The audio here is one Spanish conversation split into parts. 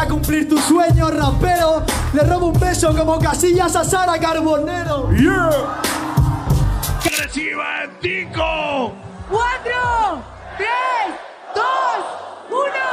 a cumplir tu sueño, rapero. Le robo un beso como casillas a Sara Carbonero. ¡Yeah! ¡Que reciba el pico! ¡Cuatro! ¡Tres! ¡Dos! ¡Uno!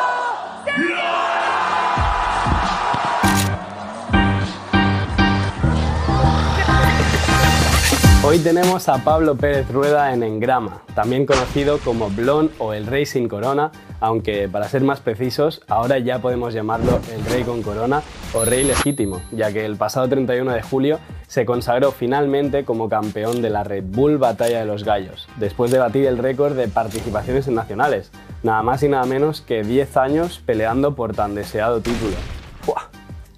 Hoy tenemos a Pablo Pérez Rueda en Engrama, también conocido como Blon o el Rey sin Corona, aunque para ser más precisos, ahora ya podemos llamarlo el Rey con Corona o Rey Legítimo, ya que el pasado 31 de julio se consagró finalmente como campeón de la Red Bull Batalla de los Gallos, después de batir el récord de participaciones en nacionales, nada más y nada menos que 10 años peleando por tan deseado título.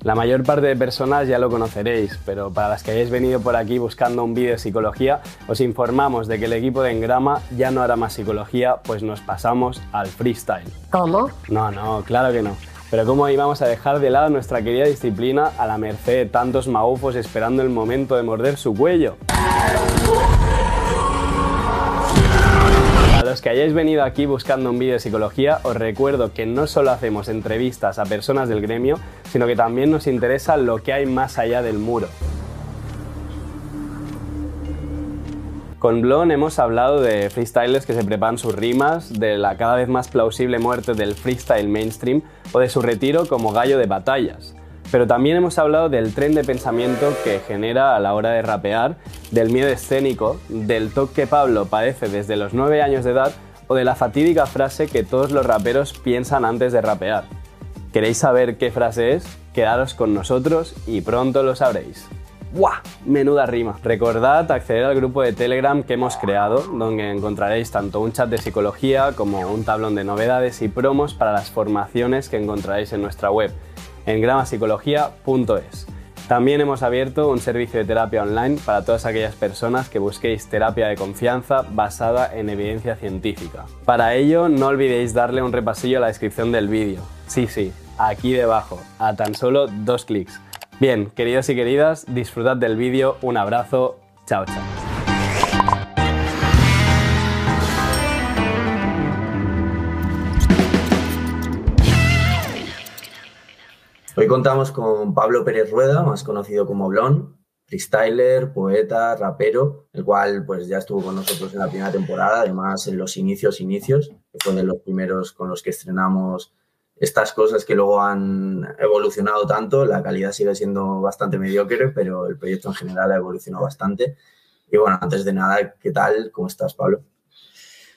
La mayor parte de personas ya lo conoceréis, pero para las que hayáis venido por aquí buscando un vídeo de psicología, os informamos de que el equipo de Engrama ya no hará más psicología, pues nos pasamos al freestyle. ¿Cómo? No, no, claro que no. Pero cómo íbamos a dejar de lado nuestra querida disciplina a la merced de tantos maufos esperando el momento de morder su cuello. Los que hayáis venido aquí buscando un vídeo de psicología, os recuerdo que no solo hacemos entrevistas a personas del gremio, sino que también nos interesa lo que hay más allá del muro. Con Blon hemos hablado de freestylers que se preparan sus rimas, de la cada vez más plausible muerte del freestyle mainstream o de su retiro como gallo de batallas. Pero también hemos hablado del tren de pensamiento que genera a la hora de rapear, del miedo escénico, del toque que Pablo padece desde los 9 años de edad o de la fatídica frase que todos los raperos piensan antes de rapear. ¿Queréis saber qué frase es? Quedaros con nosotros y pronto lo sabréis. ¡Buah! Menuda rima. Recordad acceder al grupo de Telegram que hemos creado, donde encontraréis tanto un chat de psicología como un tablón de novedades y promos para las formaciones que encontraréis en nuestra web, en gramapsicología.es. También hemos abierto un servicio de terapia online para todas aquellas personas que busquéis terapia de confianza basada en evidencia científica. Para ello, no olvidéis darle un repasillo a la descripción del vídeo. Sí, sí, aquí debajo, a tan solo dos clics. Bien, queridos y queridas, disfrutad del vídeo, un abrazo, chao chao. Hoy contamos con Pablo Pérez Rueda, más conocido como Blon, freestyler, poeta, rapero, el cual pues ya estuvo con nosotros en la primera temporada, además en los inicios, inicios, que fue de los primeros con los que estrenamos estas cosas que luego han evolucionado tanto, la calidad sigue siendo bastante mediocre, pero el proyecto en general ha evolucionado bastante. Y bueno, antes de nada, ¿qué tal? ¿Cómo estás, Pablo?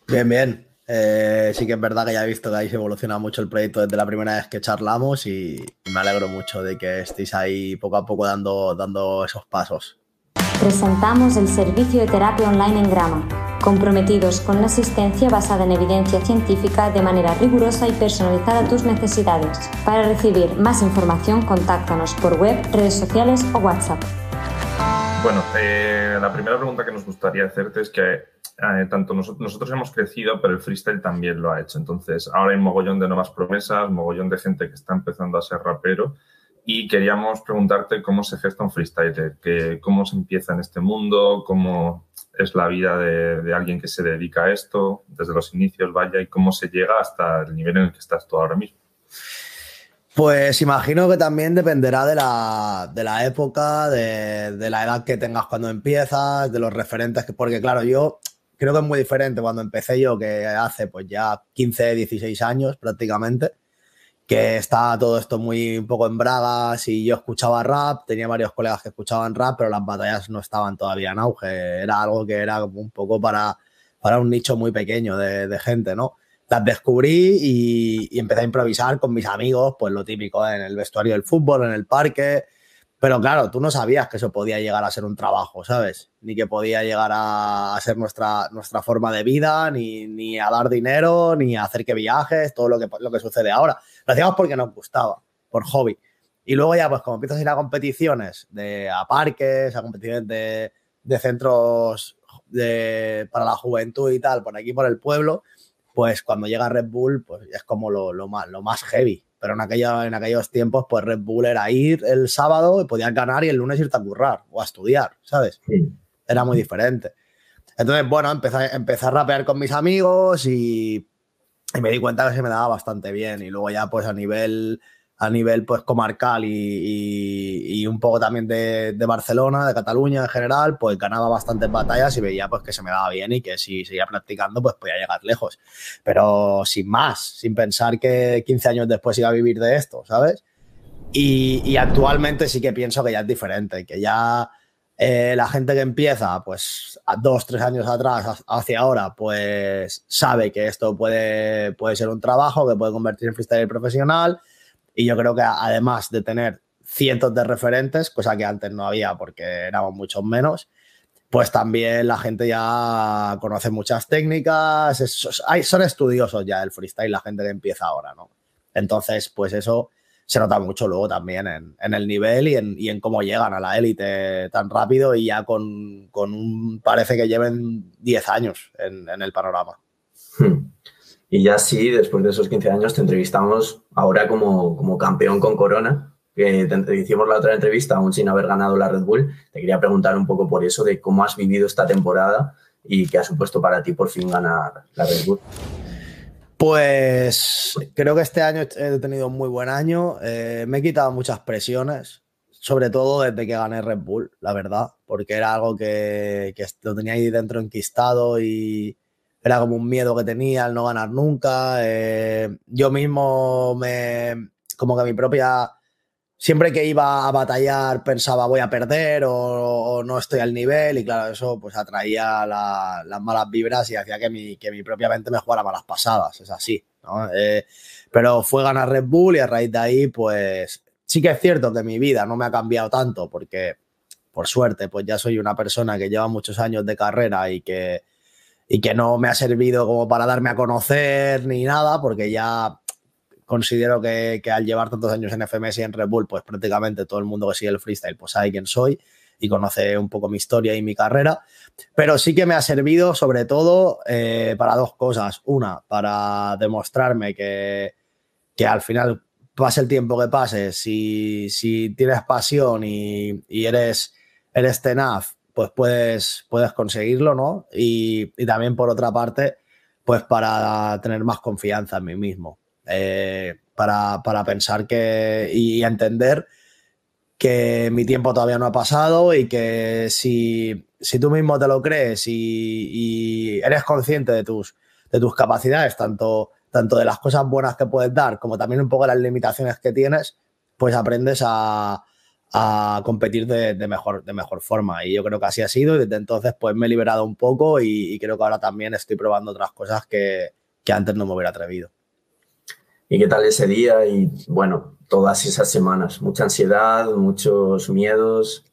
Bien, bien. Eh, sí que es verdad que ya he visto que habéis evolucionado mucho el proyecto desde la primera vez que charlamos y me alegro mucho de que estéis ahí poco a poco dando, dando esos pasos. Presentamos el servicio de terapia online en Grama, comprometidos con la asistencia basada en evidencia científica de manera rigurosa y personalizada a tus necesidades. Para recibir más información, contáctanos por web, redes sociales o WhatsApp. Bueno, eh, la primera pregunta que nos gustaría hacerte es que eh, tanto nos, nosotros hemos crecido, pero el freestyle también lo ha hecho. Entonces, ahora hay mogollón de nuevas promesas, mogollón de gente que está empezando a ser rapero. Y queríamos preguntarte cómo se gesta un freestyler, que, cómo se empieza en este mundo, cómo es la vida de, alguien que se dedica a esto, desde los inicios, vaya, y cómo se llega hasta el nivel en el que estás tú ahora mismo. Pues imagino que también dependerá de la, de la época, de, de, la edad que tengas cuando empiezas, de los referentes, que, porque claro, yo creo que es muy diferente cuando empecé yo, que hace pues ya 15, 16 años prácticamente, que está todo esto muy un poco en bragas y yo escuchaba rap, tenía varios colegas que escuchaban rap, pero las batallas no estaban todavía en auge, era algo que era como un poco para, para un nicho muy pequeño de, de gente, ¿no? Las descubrí y, y, empecé a improvisar con mis amigos, pues lo típico, en el vestuario del fútbol, en el parque, pero claro, tú no sabías que eso podía llegar a ser un trabajo, ¿sabes? Ni que podía llegar a, ser nuestra, nuestra forma de vida, ni, ni, a dar dinero, ni a hacer que viajes, todo lo que, lo que sucede ahora. Lo hacíamos porque nos gustaba, por hobby. Y luego ya, pues como empiezas a ir a competiciones, de, a parques, a competiciones de, de centros de, para la juventud y tal, por aquí, por el pueblo, pues cuando llega Red Bull, pues es como lo, lo, más, lo más heavy. Pero en, aquello, en aquellos tiempos, pues Red Bull era ir el sábado y podías ganar y el lunes irte a currar o a estudiar, ¿sabes? Sí. Era muy diferente. Entonces, bueno, empecé, empecé a rapear con mis amigos y, y, me di cuenta que se me daba bastante bien. Y luego ya, pues a nivel a nivel pues comarcal y, un poco también de, Barcelona, de Cataluña en general, pues ganaba bastantes batallas y veía pues que se me daba bien y que si seguía practicando pues podía llegar lejos. Pero sin más, sin pensar que 15 años después iba a vivir de esto, ¿sabes? Y, actualmente sí que pienso que ya es diferente, que ya eh, la gente que empieza pues a dos, tres años atrás hacia ahora pues sabe que esto puede, puede ser un trabajo, que puede convertir en freestyle profesional y yo creo que además de tener cientos de referentes, cosa que antes no había porque éramos muchos menos, pues también la gente ya conoce muchas técnicas, son estudiosos ya del freestyle, la gente que empieza ahora, ¿no? Entonces, pues eso se nota mucho luego también en, el nivel y en, cómo llegan a la élite tan rápido y ya con, un, parece que lleven 10 años en, el panorama. Hmm. Y ya sí, después de esos 15 años te entrevistamos ahora como, como campeón con Corona, que hicimos la otra entrevista aún sin haber ganado la Red Bull. Te quería preguntar un poco por eso, de cómo has vivido esta temporada y qué ha supuesto para ti por fin ganar la Red Bull. Pues creo que este año he tenido un muy buen año. Eh, me he quitado muchas presiones, sobre todo desde que gané Red Bull, la verdad, porque era algo que, que lo tenía ahí dentro enquistado y, era como un miedo que tenía al no ganar nunca. Eh, yo mismo me, como que mi propia, siempre que iba a batallar pensaba voy a perder o, no estoy al nivel y claro, eso pues atraía las malas vibras y hacía que mi, que mi propia mente me jugara malas pasadas, es así. Eh, pero fue ganar Red Bull y a raíz de ahí pues sí que es cierto que mi vida no me ha cambiado tanto porque por suerte pues ya soy una persona que lleva muchos años de carrera y que y que no me ha servido como para darme a conocer ni nada, porque ya considero que, al llevar tantos años en FMS y en Red Bull, pues prácticamente todo el mundo que sigue el freestyle, pues sabe quién soy y conoce un poco mi historia y mi carrera. Pero sí que me ha servido sobre todo eh, para dos cosas. Una, para demostrarme que, que al final, pase el tiempo que pase, si, si tienes pasión y, y eres, eres tenaz pues puedes, puedes conseguirlo, ¿no? Y, también por otra parte, pues para tener más confianza en mí mismo, eh, para, pensar que y entender que mi tiempo todavía no ha pasado y que si, tú mismo te lo crees y, eres consciente de tus, de tus capacidades, tanto, tanto de las cosas buenas que puedes dar como también un poco de las limitaciones que tienes, pues aprendes a, a competir de, mejor, de mejor forma. Y yo creo que así ha sido y desde entonces pues me he liberado un poco y, creo que ahora también estoy probando otras cosas que, antes no me hubiera atrevido. ¿Y qué tal ese día y bueno, todas esas semanas? Mucha ansiedad, muchos miedos.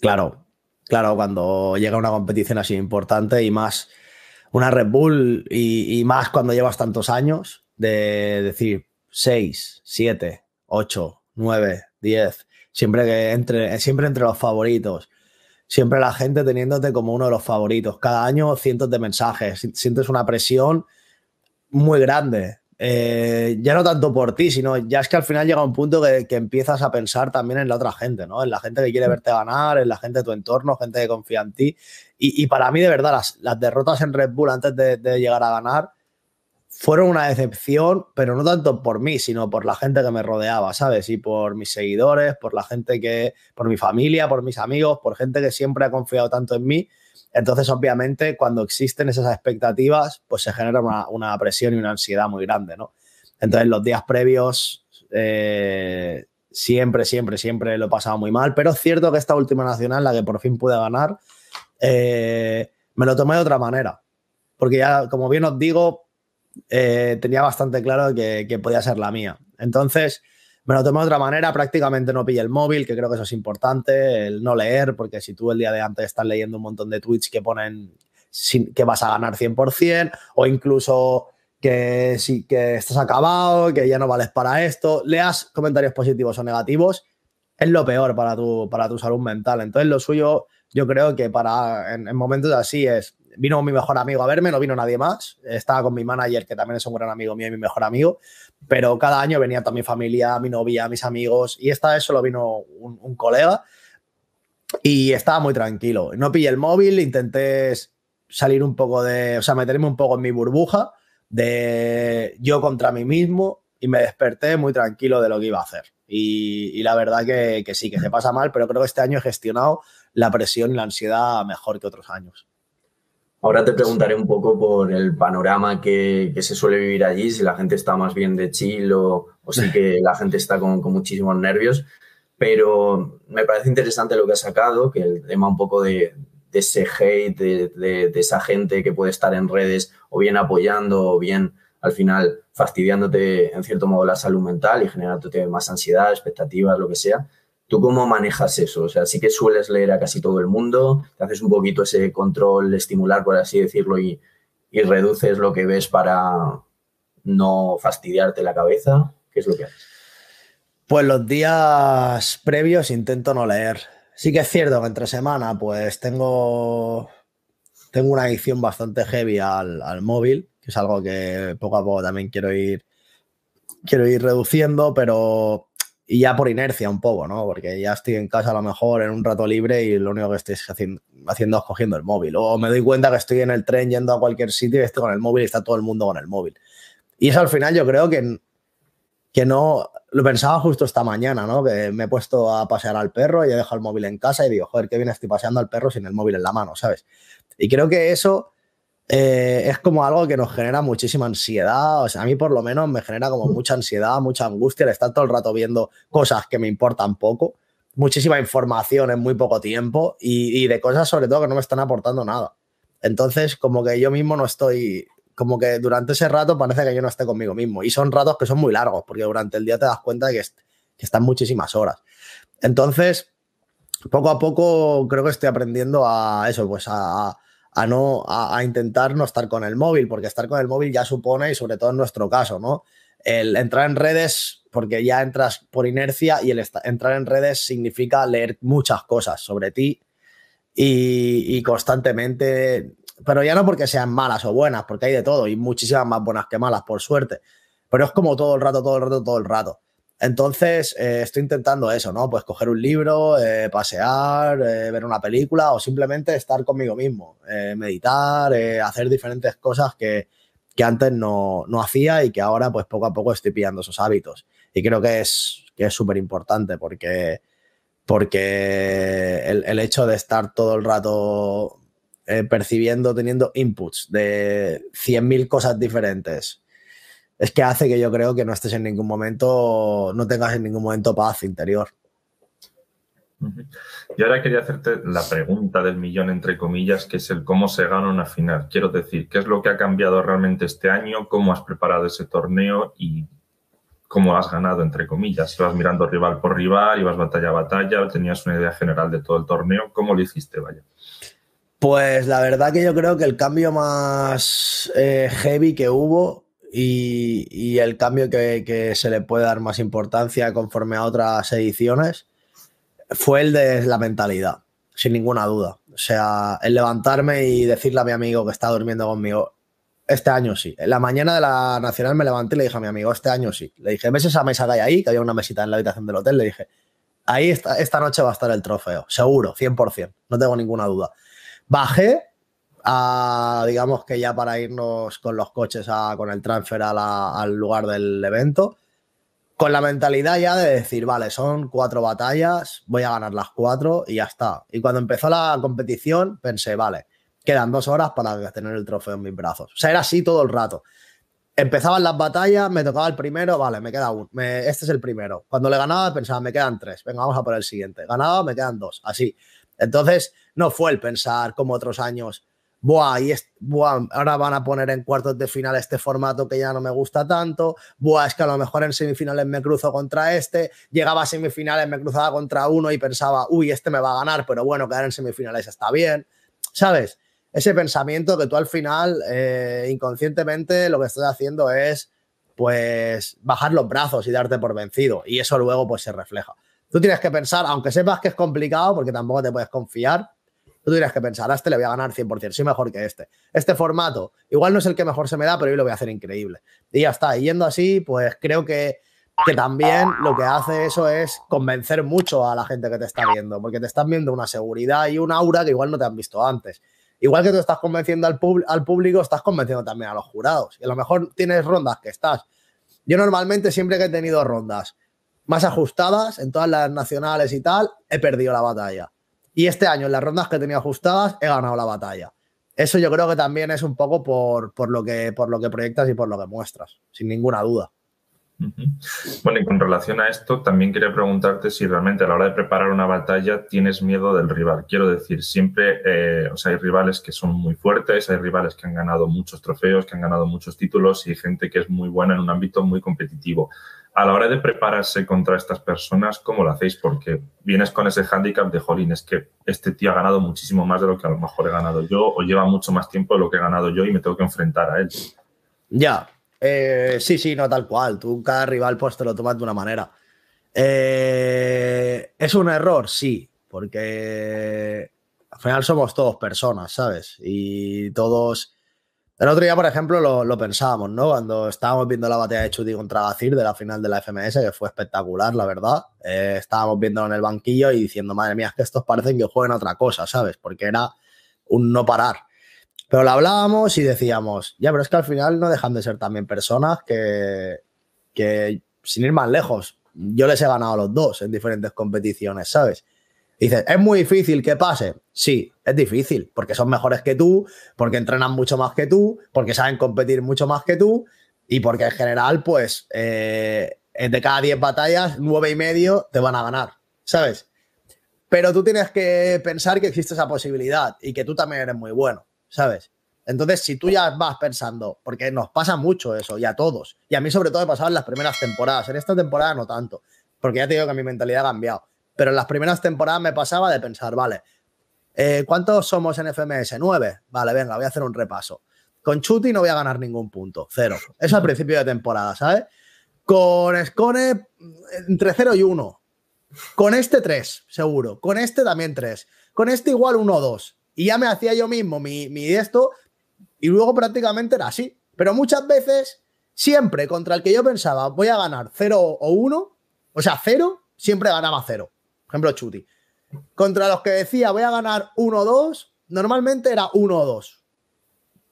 Claro, claro, cuando llega una competición así importante y más una Red Bull y, y más cuando llevas tantos años de decir 6, 7, 8, 9, 10 siempre, que entre, siempre entre los favoritos, siempre la gente teniéndote como uno de los favoritos. Cada año cientos de mensajes, sientes una presión muy grande. Eh, ya no tanto por ti, sino ya es que al final llega un punto que, empiezas a pensar también en la otra gente, ¿no? En la gente que quiere mm. verte ganar, en la gente de tu entorno, gente que confía en ti. Y, para mí, de verdad, las, las derrotas en Red Bull antes de, de llegar a ganar fueron una decepción, pero no tanto por mí, sino por la gente que me rodeaba, ¿sabes? Y por mis seguidores, por la gente que, por mi familia, por mis amigos, por gente que siempre ha confiado tanto en mí. Entonces, obviamente, cuando existen esas expectativas, pues se genera una, presión y una ansiedad muy grande, ¿no? Entonces, los días previos, eh, siempre, siempre, siempre lo he pasado muy mal, pero es cierto que esta última nacional, la que por fin pude ganar, eh, me lo tomé de otra manera. Porque ya, como bien os digo, eh, tenía bastante claro que, podía ser la mía. Entonces, me lo tomé de otra manera, prácticamente no pillé el móvil, que creo que eso es importante, el no leer, porque si tú el día de antes estás leyendo un montón de tweets que ponen que vas a ganar 100%, o incluso que, si, que estás acabado, que ya no vales para esto, leas comentarios positivos o negativos, es lo peor para tu, para tu salud mental. Entonces, lo suyo, yo creo que para en momentos así es vino mi mejor amigo a verme, no vino nadie más. Estaba con mi manager, que también es un gran amigo mío y mi mejor amigo. Pero cada año venía toda mi familia, mi novia, mis amigos. Y esta vez solo vino un, colega. Y estaba muy tranquilo. No pillé el móvil, intenté salir un poco de. O sea, meterme un poco en mi burbuja de yo contra mí mismo. y me desperté muy tranquilo de lo que iba a hacer. Y, la verdad que, que, sí, que se pasa mal, pero creo que este año he gestionado la presión y la ansiedad mejor que otros años. Ahora te preguntaré un poco por el panorama que, se suele vivir allí, si la gente está más bien de chill o, o si que la gente está con, muchísimos nervios, pero me parece interesante lo que has sacado, que el tema un poco de, de ese hate, de, de, esa gente que puede estar en redes o bien apoyando o bien al final fastidiándote en cierto modo la salud mental y generándote más ansiedad, expectativas, lo que sea. ¿Tú cómo manejas eso? O sea, sí que sueles leer a casi todo el mundo, te haces un poquito ese control estimular, por así decirlo, y, y reduces lo que ves para no fastidiarte la cabeza. ¿Qué es lo que haces? Pues los días previos intento no leer. Sí que es cierto que entre semana pues tengo, tengo una adicción bastante heavy al, al móvil que es algo que poco a poco también quiero ir, quiero ir reduciendo, pero y ya por inercia un poco, ¿no? Porque ya estoy en casa a lo mejor en un rato libre y lo único que estoy haciendo, haciendo es cogiendo el móvil. O me doy cuenta que estoy en el tren yendo a cualquier sitio y estoy con el móvil y está todo el mundo con el móvil. Y eso al final yo creo que, que no, lo pensaba justo esta mañana, ¿no? Que me he puesto a pasear al perro y he dejado el móvil en casa y digo, joder, qué bien estoy paseando al perro sin el móvil en la mano, ¿sabes? Y creo que eso eh, es como algo que nos genera muchísima ansiedad. O sea, a mí por lo menos me genera como mucha ansiedad, mucha angustia el estar todo el rato viendo cosas que me importan poco, muchísima información en muy poco tiempo y, de cosas sobre todo que no me están aportando nada. Entonces, como que yo mismo no estoy, como que durante ese rato parece que yo no esté conmigo mismo. Y son ratos que son muy largos, porque durante el día te das cuenta de que, que están muchísimas horas. Entonces, poco a poco creo que estoy aprendiendo a eso, pues a a no a, intentar no estar con el móvil, porque estar con el móvil ya supone, y sobre todo en nuestro caso, ¿no? El entrar en redes, porque ya entras por inercia y el entrar en redes significa leer muchas cosas sobre ti y, y constantemente, pero ya no porque sean malas o buenas, porque hay de todo y muchísimas más buenas que malas, por suerte, pero es como todo el rato, todo el rato, todo el rato. Entonces, eh, estoy intentando eso, ¿no? Pues coger un libro, eh, pasear, eh, ver una película o simplemente estar conmigo mismo, meditar, hacer diferentes cosas que, que antes no, no, hacía y que ahora, pues poco a poco estoy pillando esos hábitos. Y creo que es que es súper importante porque, porque el, el, hecho de estar todo el rato percibiendo, teniendo inputs de 100.000 cosas diferentes es que hace que yo creo que no estés en ningún momento, no tengas en ningún momento paz interior. Y ahora quería hacerte la pregunta del millón, entre comillas, que es el cómo se gana una final. Quiero decir, ¿qué es lo que ha cambiado realmente este año? ¿Cómo has preparado ese torneo? Y cómo has ganado, entre comillas. Ibas mirando rival por rival, ibas batalla a batalla, tenías una idea general de todo el torneo. ¿Cómo lo hiciste, vaya? Pues la verdad que yo creo que el cambio más eh, heavy que hubo y, el cambio que, se le puede dar más importancia conforme a otras ediciones fue el de la mentalidad, sin ninguna duda. O sea, el levantarme y decirle a mi amigo que está durmiendo conmigo, este año sí. En la mañana de la Nacional me levanté y le dije a mi amigo, este año sí. Le dije, ¿ves esa mesa que hay ahí? Que había una mesita en la habitación del hotel. Le dije, ahí esta, noche va a estar el trofeo, seguro, 100%, no tengo ninguna duda. Bajé a, digamos que ya para irnos con los coches a, con el transfer al lugar del evento, con la mentalidad ya de decir, vale, son cuatro batallas, voy a ganar las cuatro y ya está. Y cuando empezó la competición pensé, vale, quedan dos horas para tener el trofeo en mis brazos. O sea, era así todo el rato. Empezaban las batallas, me tocaba el primero, vale, me queda uno, este es el primero. Cuando le ganaba pensaba, me quedan tres, venga, vamos a por el siguiente. Ganaba, me quedan dos, así. Entonces, no fue el pensar como otros años, Buah, y es, buah, ahora van a poner en cuartos de final este formato que ya no me gusta tanto. Buah, es que a lo mejor en semifinales me cruzo contra este. Llegaba a semifinales, me cruzaba contra uno y pensaba, uy, este me va a ganar, pero bueno, quedar en semifinales está bien. ¿Sabes? Ese pensamiento que tú al final, eh, inconscientemente, lo que estás haciendo es, pues, bajar los brazos y darte por vencido. Y eso luego, pues, se refleja. Tú tienes que pensar, aunque sepas que es complicado, porque tampoco te puedes confiar, tú tienes que pensar, a este le voy a ganar 100%, soy mejor que este. Este formato, igual no es el que mejor se me da, pero yo lo voy a hacer increíble. Y ya está, yendo así, pues creo que, que también lo que hace eso es convencer mucho a la gente que te está viendo, porque te están viendo una seguridad y un aura que igual no te han visto antes. Igual que tú estás convenciendo al, al público, estás convenciendo también a los jurados. Y a lo mejor tienes rondas que estás yo normalmente siempre que he tenido rondas más ajustadas en todas las nacionales y tal, he perdido la batalla. Y este año en las rondas que tenido ajustadas he ganado la batalla. Eso yo creo que también es un poco por, por, lo, que, por lo que proyectas y por lo que muestras, sin ninguna duda. Bueno, y con relación a esto, también quería preguntarte si realmente a la hora de preparar una batalla tienes miedo del rival. Quiero decir, siempre, eh, o sea, hay rivales que son muy fuertes, hay rivales que han ganado muchos trofeos, que han ganado muchos títulos y gente que es muy buena en un ámbito muy competitivo. A la hora de prepararse contra estas personas, ¿cómo lo hacéis? Porque vienes con ese hándicap de, jolín, es que este tío ha ganado muchísimo más de lo que a lo mejor he ganado yo o lleva mucho más tiempo de lo que he ganado yo y me tengo que enfrentar a él. Ya, eh, sí, sí, no tal cual. Tú cada rival pues te lo tomas de una manera. Eh, ¿Es un error? Sí, porque al final somos todos personas, ¿sabes? Y todos... El otro día, por ejemplo, lo, pensábamos, ¿no? Cuando estábamos viendo la batalla de Chuti contra Gacir de la final de la FMS, que fue espectacular, la verdad. Eh, estábamos viéndolo en el banquillo y diciendo, madre mía, es que estos parecen que jueguen otra cosa, ¿sabes? Porque era un no parar. Pero lo hablábamos y decíamos, ya, pero es que al final no dejan de ser también personas que, que sin ir más lejos, yo les he ganado a los dos en diferentes competiciones, ¿sabes? Dices, ¿es muy difícil que pase? Sí, es difícil, porque son mejores que tú, porque entrenan mucho más que tú, porque saben competir mucho más que tú y porque en general, pues, eh, de cada 10 batallas, nueve y medio te van a ganar, ¿sabes? Pero tú tienes que pensar que existe esa posibilidad y que tú también eres muy bueno. ¿sabes? Entonces, si tú ya vas pensando, porque nos pasa mucho eso, y a todos, y a mí sobre todo me pasaba en las primeras temporadas, en esta temporada no tanto, porque ya te digo que mi mentalidad ha cambiado, pero en las primeras temporadas me pasaba de pensar, vale, eh, ¿cuántos somos en FMS? Nueve. Vale, venga, voy a hacer un repaso. Con Chuti no voy a ganar ningún punto, cero. Eso al principio de temporada, ¿sabes? Con Scone, entre cero y uno. Con este tres, seguro. Con este también tres. Con este igual uno o dos. Y ya me hacía yo mismo mi, mi esto y luego prácticamente era así. Pero muchas veces, siempre contra el que yo pensaba voy a ganar 0 o 1, o sea, 0, siempre ganaba 0. Por ejemplo, Chuti. Contra los que decía voy a ganar 1 o 2, normalmente era 1 o 2.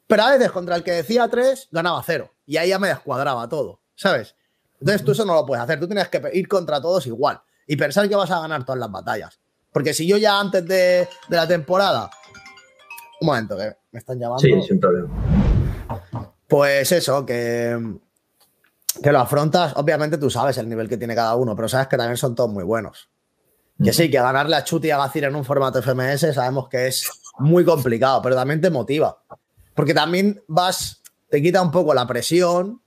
Pero a veces contra el que decía 3, ganaba 0. Y ahí ya me descuadraba todo, ¿sabes? Entonces tú eso no lo puedes hacer. Tú tienes que ir contra todos igual y pensar que vas a ganar todas las batallas. Porque si yo ya antes de, de la temporada un momento, que me están llamando. Sí, sin problema. Pues eso, que, que lo afrontas. Obviamente tú sabes el nivel que tiene cada uno, pero sabes que también son todos muy buenos. Que sí, que ganarle a Chuti y a Gacir en un formato FMS sabemos que es muy complicado, pero también te motiva. Porque también vas, te quita un poco la presión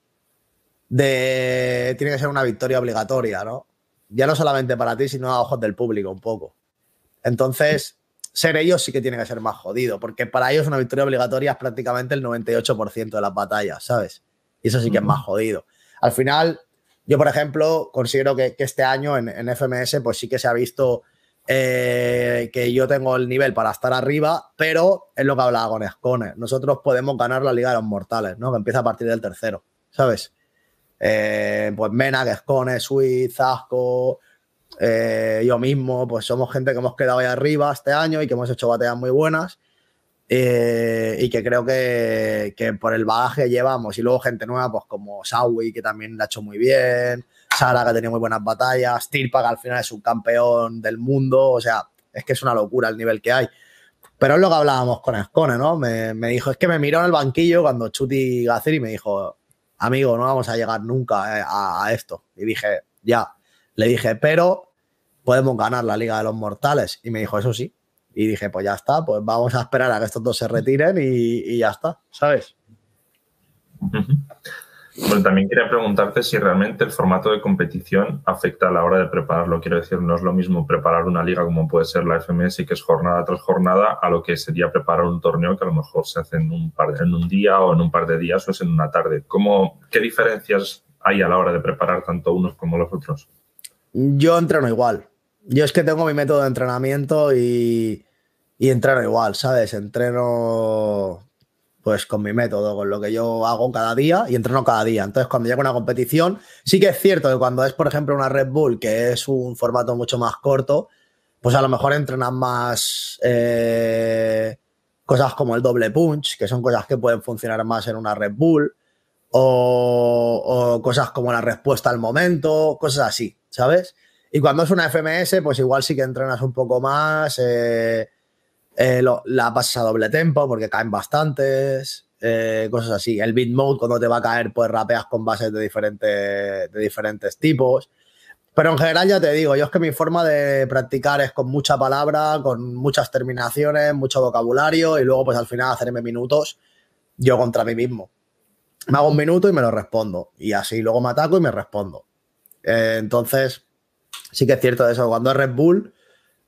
de. Tiene que ser una victoria obligatoria, ¿no? Ya no solamente para ti, sino a ojos del público un poco. Entonces, ser ellos sí que tiene que ser más jodido, porque para ellos una victoria obligatoria es prácticamente el 98% de las batallas, ¿sabes? Y eso sí que es más jodido. Al final, yo, por ejemplo, considero que, este año en, FMS, pues sí que se ha visto eh, que yo tengo el nivel para estar arriba, pero es lo que hablaba con Escone. Nosotros podemos ganar la Liga de los Mortales, ¿no? Que empieza a partir del tercero, ¿sabes? Eh, pues Mena, Escone, Sweet, Zasco, eh, yo mismo, pues somos gente que hemos quedado ahí arriba este año y que hemos hecho batallas muy buenas. Eh, y que creo que, que, por el bagaje llevamos. Y luego gente nueva, pues como Sawi, que también la ha hecho muy bien. Sara, que ha tenido muy buenas batallas. Tirpa, que al final es un campeón del mundo. O sea, es que es una locura el nivel que hay. Pero es lo que hablábamos con Escone, ¿no? Me, me dijo, es que me miró en el banquillo cuando Chuti Gacir y me dijo, amigo, no vamos a llegar nunca eh, a, a esto. Y dije, ya. Le dije, pero podemos ganar la Liga de los Mortales. Y me dijo, eso sí. Y dije, pues ya está, pues vamos a esperar a que estos dos se retiren y, ya está, ¿sabes? Bueno, también quería preguntarte si realmente el formato de competición afecta a la hora de prepararlo. Quiero decir, no es lo mismo preparar una liga como puede ser la FMS, y que es jornada tras jornada, a lo que sería preparar un torneo que a lo mejor se hace en un, par en un día o en un par de días o es en una tarde. ¿Cómo, ¿Qué diferencias hay a la hora de preparar tanto unos como los otros? Yo entreno igual. Yo es que tengo mi método de entrenamiento y, y entreno igual, ¿sabes? Entreno pues con mi método, con lo que yo hago cada día y entreno cada día. Entonces, cuando llega una competición, sí que es cierto que cuando es, por ejemplo, una Red Bull, que es un formato mucho más corto, pues a lo mejor entrenan más eh, cosas como el doble punch, que son cosas que pueden funcionar más en una Red Bull, o, o cosas como la respuesta al momento, cosas así, ¿sabes? Y cuando es una FMS, pues igual sí que entrenas un poco más, eh, eh, la pasas a doble tempo porque caen bastantes, eh, cosas así. El beat mode, cuando te va a caer, pues rapeas con bases de, diferentes de diferentes tipos. Pero en general ya te digo, yo es que mi forma de practicar es con mucha palabra, con muchas terminaciones, mucho vocabulario y luego pues al final hacerme minutos yo contra mí mismo. Me hago un minuto y me lo respondo. Y así luego me ataco y me respondo. Entonces, sí que es cierto eso. Cuando es Red Bull,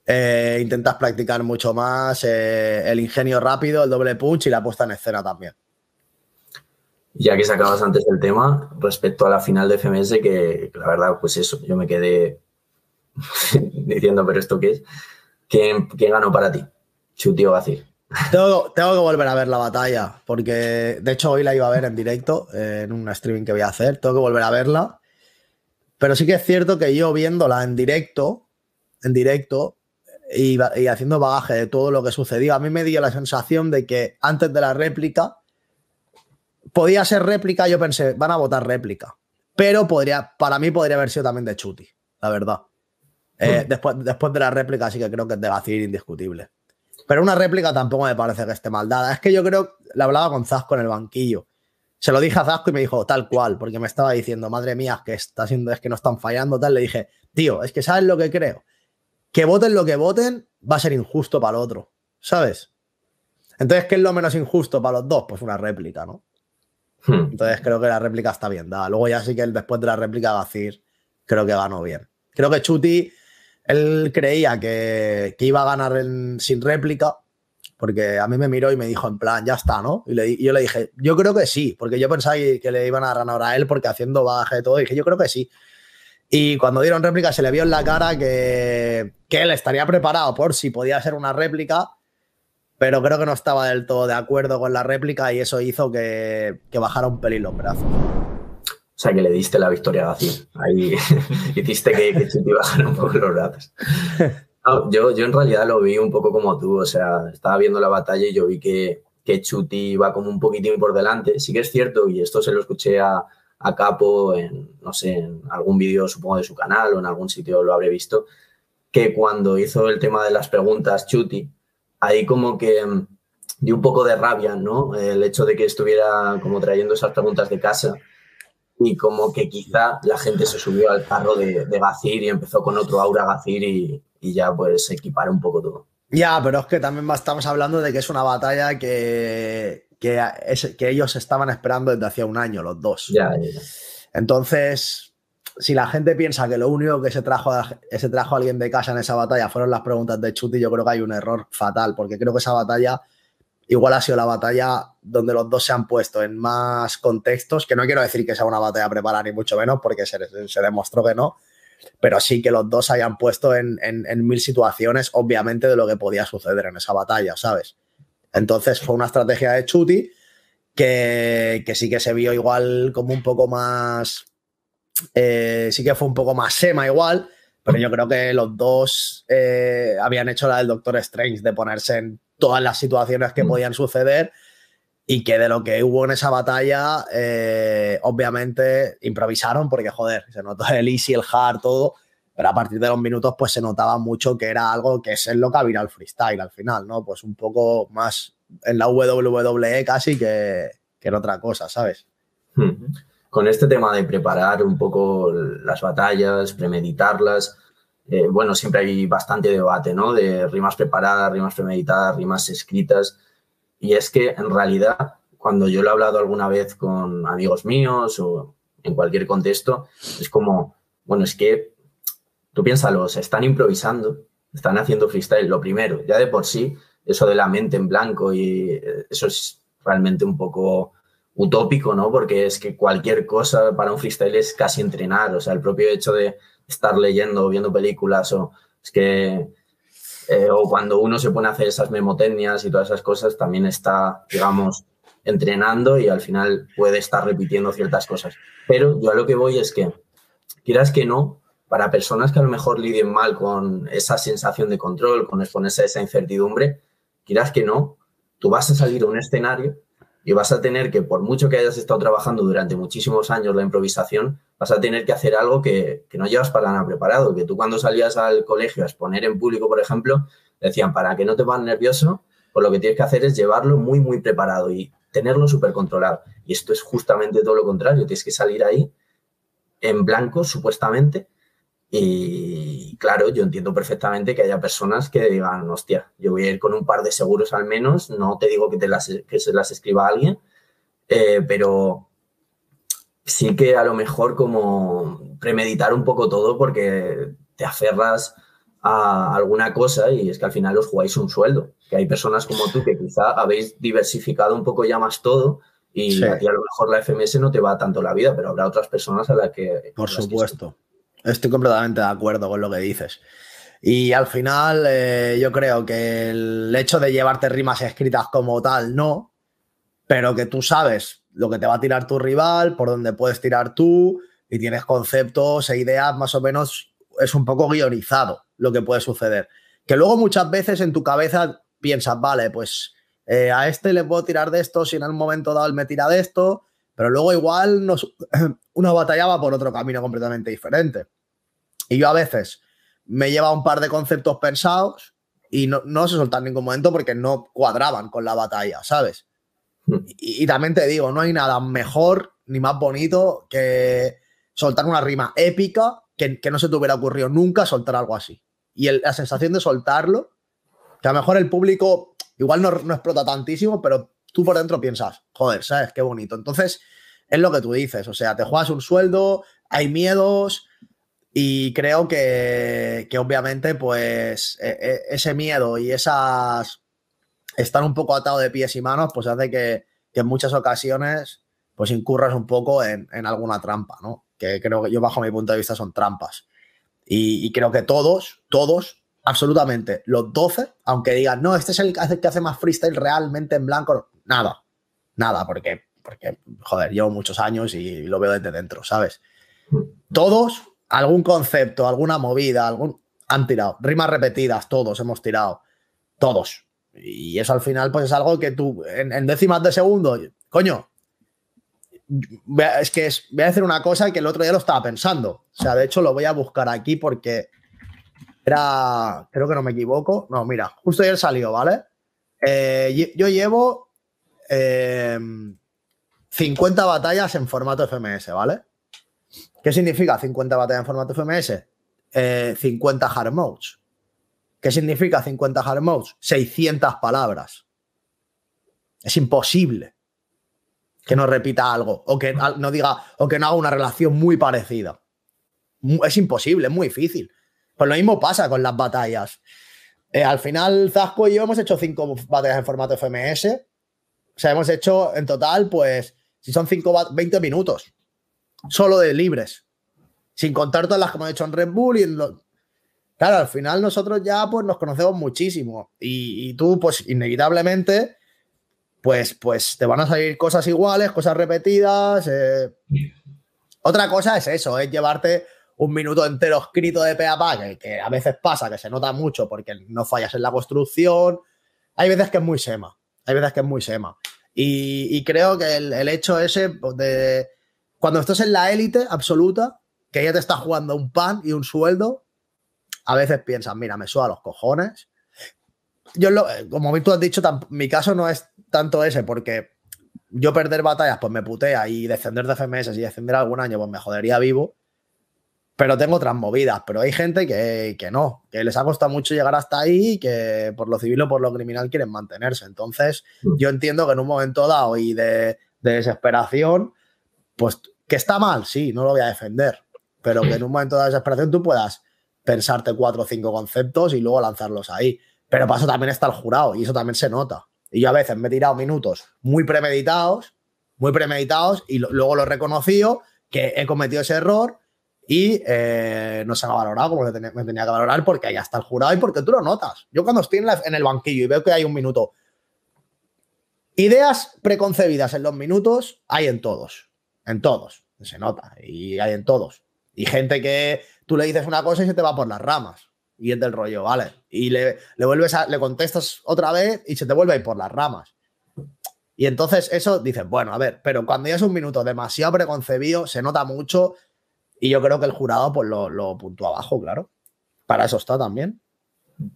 eh, intentas practicar mucho más eh, el ingenio rápido, el doble punch y la puesta en escena también. Ya que sacabas antes el tema, respecto a la final de FMS, que la verdad, pues eso, yo me quedé diciendo, pero ¿esto qué es? ¿Quién, quién ganó para ti? Chuti o Gacir. Tengo, tengo que volver a ver la batalla, porque de hecho hoy la iba a ver en directo, eh, en un streaming que voy a hacer. Tengo que volver a verla. Pero sí que es cierto que yo viéndola en directo, en directo, y, y haciendo bagaje de todo lo que sucedió, a mí me dio la sensación de que antes de la réplica, podía ser réplica, yo pensé, van a votar réplica. Pero podría, para mí podría haber sido también de Chuti, la verdad. Eh, después, después de la réplica sí que creo que es de Gacir indiscutible. Pero una réplica tampoco me parece que esté mal dada. Es que yo creo, le hablaba con Zasco en el banquillo. Se lo dije a Zasco y me dijo tal cual, porque me estaba diciendo, madre mía, que está siendo, es que no están fallando, tal. Le dije, tío, es que sabes lo que creo. Que voten lo que voten, va a ser injusto para el otro, ¿sabes? Entonces, ¿qué es lo menos injusto para los dos? Pues una réplica, ¿no? Hmm. Entonces creo que la réplica está bien dada. Luego ya sí que después de la réplica Gacir creo que ganó bien. Creo que Chuti, él creía que, que iba a ganar en- sin réplica, porque a mí me miró y me dijo en plan, ya está, ¿no? Y, le y yo le dije, yo creo que sí, porque yo pensaba que le iban a ganar a él porque haciendo bagaje de todo, dije, yo creo que sí. Y cuando dieron réplica se le vio en la cara que, que él estaría preparado por si podía ser una réplica, pero creo que no estaba del todo de acuerdo con la réplica y eso hizo que, que bajara un pelín los brazos. O sea, que le diste la victoria a Gacir. Ahí hiciste que, que Chuti bajara un poco los brazos. Yo, yo en realidad lo vi un poco como tú. O sea, estaba viendo la batalla y yo vi que, que Chuti iba como un poquitín por delante. Sí que es cierto, y esto se lo escuché a, a Capo en, no sé, en algún vídeo, supongo, de su canal o en algún sitio lo habré visto, que cuando hizo el tema de las preguntas Chuti, ahí como que mm, dio un poco de rabia, ¿no? El hecho de que estuviera como trayendo esas preguntas de casa y como que quizá la gente se subió al carro de, de Gacir y empezó con otro aura Gacir y, y ya pues se equipara un poco todo. Ya, pero es que también estamos hablando de que es una batalla que, que, es- que ellos estaban esperando desde hacía un año, los dos. Ya, ya, ya. Entonces, si la gente piensa que lo único que se trajo, a, se trajo a alguien de casa en esa batalla fueron las preguntas de Chuti, yo creo que hay un error fatal, porque creo que esa batalla igual ha sido la batalla donde los dos se han puesto en más contextos, que no quiero decir que sea una batalla preparada ni mucho menos, porque se, se demostró que no, pero sí que los dos se hayan puesto en, en- en mil situaciones, obviamente, de lo que podía suceder en esa batalla, ¿sabes? Entonces fue una estrategia de Chuti que, que sí que se vio igual como un poco más. eh, sí que fue un poco más sema igual, pero yo creo que los dos eh, habían hecho la del Doctor Strange de ponerse en todas las situaciones que Mm. podían suceder y que de lo que hubo en esa batalla, eh, obviamente improvisaron porque, joder, se notó el easy, el hard, todo, pero a partir de los minutos pues se notaba mucho que era algo que es lo que había el freestyle al final, ¿no? Pues un poco más en la WWE casi que, que en otra cosa, ¿sabes? Con este tema de preparar un poco las batallas, premeditarlas, eh, bueno, siempre hay bastante debate, ¿no? De rimas preparadas, rimas premeditadas, rimas escritas. Y es que en realidad, cuando yo lo he hablado alguna vez con amigos míos o en cualquier contexto, es como, bueno, es que tú piénsalo, se están improvisando, están haciendo freestyle, lo primero, ya de por sí, eso de la mente en blanco y eh, eso es realmente un poco utópico, ¿no? Porque es que cualquier cosa para un freestyle es casi entrenar, o sea, el propio hecho de estar leyendo o viendo películas o es que eh, o cuando uno se pone a hacer esas memotecnias y todas esas cosas, también está, digamos, entrenando y al final puede estar repitiendo ciertas cosas. Pero yo a lo que voy es que, quieras que no, para personas que a lo mejor lidien mal con esa sensación de control, con exponerse a esa incertidumbre, quieras que no, tú vas a salir a un escenario Y vas a tener que, por mucho que hayas estado trabajando durante muchísimos años la improvisación, vas a tener que hacer algo que, que no llevas para nada preparado. Que tú cuando salías al colegio a exponer en público, por ejemplo, decían, para que no te pongas nervioso, pues lo que tienes que hacer es llevarlo muy, muy preparado y tenerlo súper controlado. Y esto es justamente todo lo contrario. Tienes que salir ahí en blanco, supuestamente, y claro, yo entiendo perfectamente que haya personas que digan, hostia, yo voy a ir con un par de seguros al menos, no te digo que, te las, que se las escriba alguien, eh, pero sí que a lo mejor como premeditar un poco todo porque te aferras a alguna cosa y es que al final os jugáis un sueldo. Que hay personas como tú que quizá habéis diversificado un poco ya más todo y a ti a lo mejor la FMS no te va tanto la vida, pero habrá otras personas a las que... Por supuesto. Estoy completamente de acuerdo con lo que dices. Y al final, eh, yo creo que el hecho de llevarte rimas escritas como tal, no, pero que tú sabes lo que te va a tirar tu rival, por dónde puedes tirar tú, y tienes conceptos e ideas más o menos, es un poco guionizado lo que puede suceder. Que luego muchas veces en tu cabeza piensas, vale, pues eh, a este le puedo tirar de esto, si en algún momento dado él me tira de esto, pero luego igual nos, una batalla va por otro camino completamente diferente. Y yo a veces me lleva un par de conceptos pensados y no, no se soltar en ningún momento porque no cuadraban con la batalla, ¿sabes? Hmm. Y, también te digo, no hay nada mejor ni más bonito que soltar una rima épica que, no se te hubiera ocurrido nunca soltar algo así. Y la sensación de soltarlo, que a lo mejor el público igual no, no explota tantísimo, pero tú por dentro piensas, joder, ¿sabes? Qué bonito. Entonces, es lo que tú dices, o sea, te juegas un sueldo, hay miedos y creo que, obviamente pues e, e, ese miedo y esas estar un poco atado de pies y manos pues hace que, en muchas ocasiones pues incurras un poco en, alguna trampa, ¿no? Que creo que yo bajo mi punto de vista son trampas. Y, creo que todos, todos, absolutamente, los 12, aunque digan, no, este es el que hace más freestyle realmente en blanco, nada, nada, porque porque, joder, llevo muchos años y lo veo desde dentro, ¿sabes? Todos, algún concepto, alguna movida, algún... han tirado. Rimas repetidas, todos hemos tirado. Todos. Y eso al final, pues es algo que tú, en, décimas de segundo, coño, es que voy a decir una cosa que el otro día lo estaba pensando. O sea, de hecho lo voy a buscar aquí porque era, creo que no me equivoco. No, mira, justo ayer salió, ¿vale? Eh, yo llevo eh, 50 batallas en formato FMS, ¿vale? ¿Qué significa 50 batallas en formato FMS? 50 hard modes. ¿Qué significa 50 hard modes? 600 palabras. Es imposible que no repita algo o que no diga o que no haga una relación muy parecida. Es imposible, es muy difícil. Pues lo mismo pasa con las batallas. Eh, al final, Zasco y yo hemos hecho 5 batallas en formato FMS. O sea, hemos hecho en total, pues, si son 5, 20 minutos, solo de libres, sin contar todas las que hemos hecho en Red Bull y Claro, al final nosotros ya pues nos conocemos muchísimo y, tú pues inevitablemente pues, pues te van a salir cosas iguales, cosas repetidas. Eh. Otra cosa es eso, es llevarte un minuto entero escrito de pe a pa, que, que, a veces pasa, que se nota mucho porque no fallas en la construcción. Hay veces que es muy sema, hay veces que es muy sema. Y, creo que el, hecho ese pues, de cuando estás en la élite absoluta, que ella te está jugando un pan y un sueldo, a veces piensas, mira, me suda los cojones. Yo, lo, como tú has dicho, mi caso no es tanto ese, porque yo perder batallas, pues me putea, y descender de FMS y descender algún año, pues me jodería vivo pero tengo otras movidas. Pero hay gente que, no, que les ha costado mucho llegar hasta ahí y que por lo civil o por lo criminal quieren mantenerse. Entonces, mm. yo entiendo que en un momento dado y de, desesperación, pues que está mal, sí, no lo voy a defender, pero que en un momento de desesperación tú puedas pensarte cuatro o cinco conceptos y luego lanzarlos ahí. Pero para eso también está el jurado y eso también se nota. Y yo a veces me he tirado minutos muy premeditados, muy premeditados y luego lo he reconocido que he cometido ese error y eh, no se me ha valorado como me tenía, que valorar porque ahí está el jurado y porque tú lo notas. Yo cuando estoy en, el banquillo y veo que hay un minuto, ideas preconcebidas en los minutos hay en todos, en todos, se nota y hay en todos. Y gente que tú le dices una cosa y se te va por las ramas y es del rollo, ¿vale? Y le, le vuelves a, le contestas otra vez y se te vuelve a ir por las ramas. Y entonces eso dices, bueno, a ver, pero cuando ya es un minuto demasiado preconcebido, se nota mucho y yo creo que el jurado pues lo, lo abajo, claro. Para eso está también.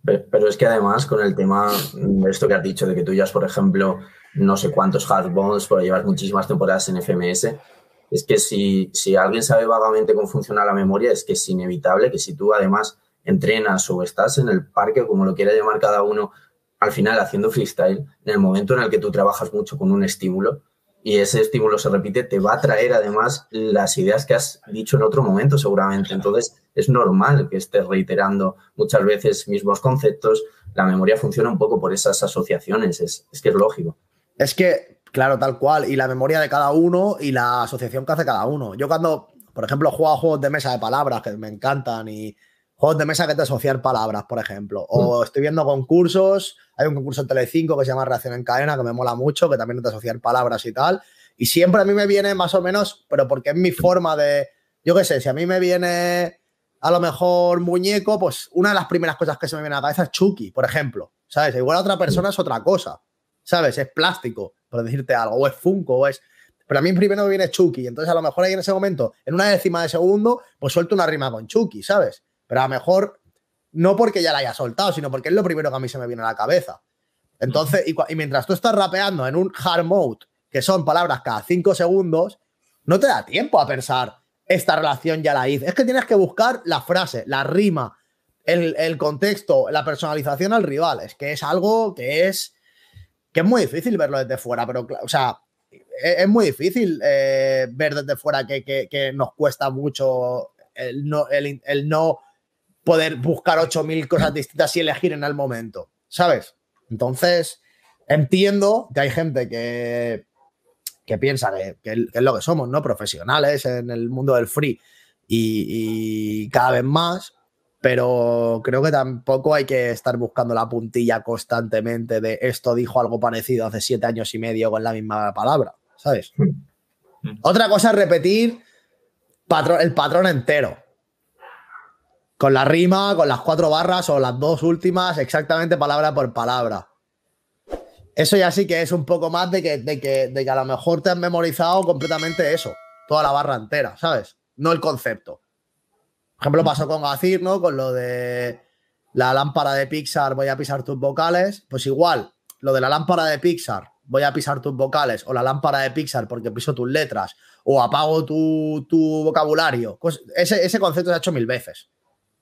Pero es que además con el tema de esto que has dicho, de que tú ya, por ejemplo, no sé cuántos hardbones, pero llevas muchísimas temporadas en FMS, es que si, si alguien sabe vagamente cómo funciona la memoria, es que es inevitable que si tú además entrenas o estás en el parque, como lo quiera llamar cada uno, al final haciendo freestyle, en el momento en el que tú trabajas mucho con un estímulo y ese estímulo se repite, te va a traer además las ideas que has dicho en otro momento seguramente. Entonces es normal que estés reiterando muchas veces mismos conceptos. La memoria funciona un poco por esas asociaciones, es, es que es lógico. Es que, claro, tal cual, y la memoria de cada uno y la asociación que hace cada uno. Yo cuando, por ejemplo, juego a juegos de mesa de palabras que me encantan y juegos de mesa que te asocian palabras, por ejemplo. O mm. estoy viendo concursos, hay un concurso en Telecinco que se llama Reacción en Cadena, que me mola mucho, que también te asocian palabras y tal. Y siempre a mí me viene más o menos, pero porque es mi forma de, yo qué sé, si a mí me viene a lo mejor muñeco, pues una de las primeras cosas que se me viene a la cabeza es Chucky, por ejemplo. ¿Sabes? Igual a otra persona es otra cosa. ¿Sabes? Es plástico, por decirte algo, o es Funko, o es... Pero a mí primero me viene Chucky, entonces a lo mejor ahí en ese momento, en una décima de segundo, pues suelto una rima con Chucky, ¿sabes? Pero a lo mejor no porque ya la haya soltado, sino porque es lo primero que a mí se me viene a la cabeza. Entonces, y, mientras tú estás rapeando en un hard mode, que son palabras cada cinco segundos, no te da tiempo a pensar, esta relación ya la hice. Es que tienes que buscar la frase, la rima, el, contexto, la personalización al rival. Es que es algo que es, que es muy difícil verlo desde fuera, pero, o sea, e, es, muy difícil eh, ver desde fuera que, que, nos cuesta mucho el no, el, el no poder buscar 8.000 cosas distintas y elegir en el momento, ¿sabes? Entonces, entiendo que hay gente que, que piensa que, es lo que somos, ¿no? Profesionales en el mundo del free y, cada vez más, pero creo que tampoco hay que estar buscando la puntilla constantemente de esto dijo algo parecido hace siete años y medio con la misma palabra, ¿sabes? Mm. Otra cosa es repetir el patrón entero con la rima, con las cuatro barras o las dos últimas, exactamente palabra por palabra. Eso ya sí que es un poco más de que, de que, de que a lo mejor te has memorizado completamente eso, toda la barra entera, ¿sabes? No el concepto. Por ejemplo, pasó con Gacir, ¿no? Con lo de la lámpara de Pixar, voy a pisar tus vocales. Pues igual, lo de la lámpara de Pixar, voy a pisar tus vocales, o la lámpara de Pixar porque piso tus letras, o apago tu, tu vocabulario. Pues ese, ese concepto se ha hecho mil veces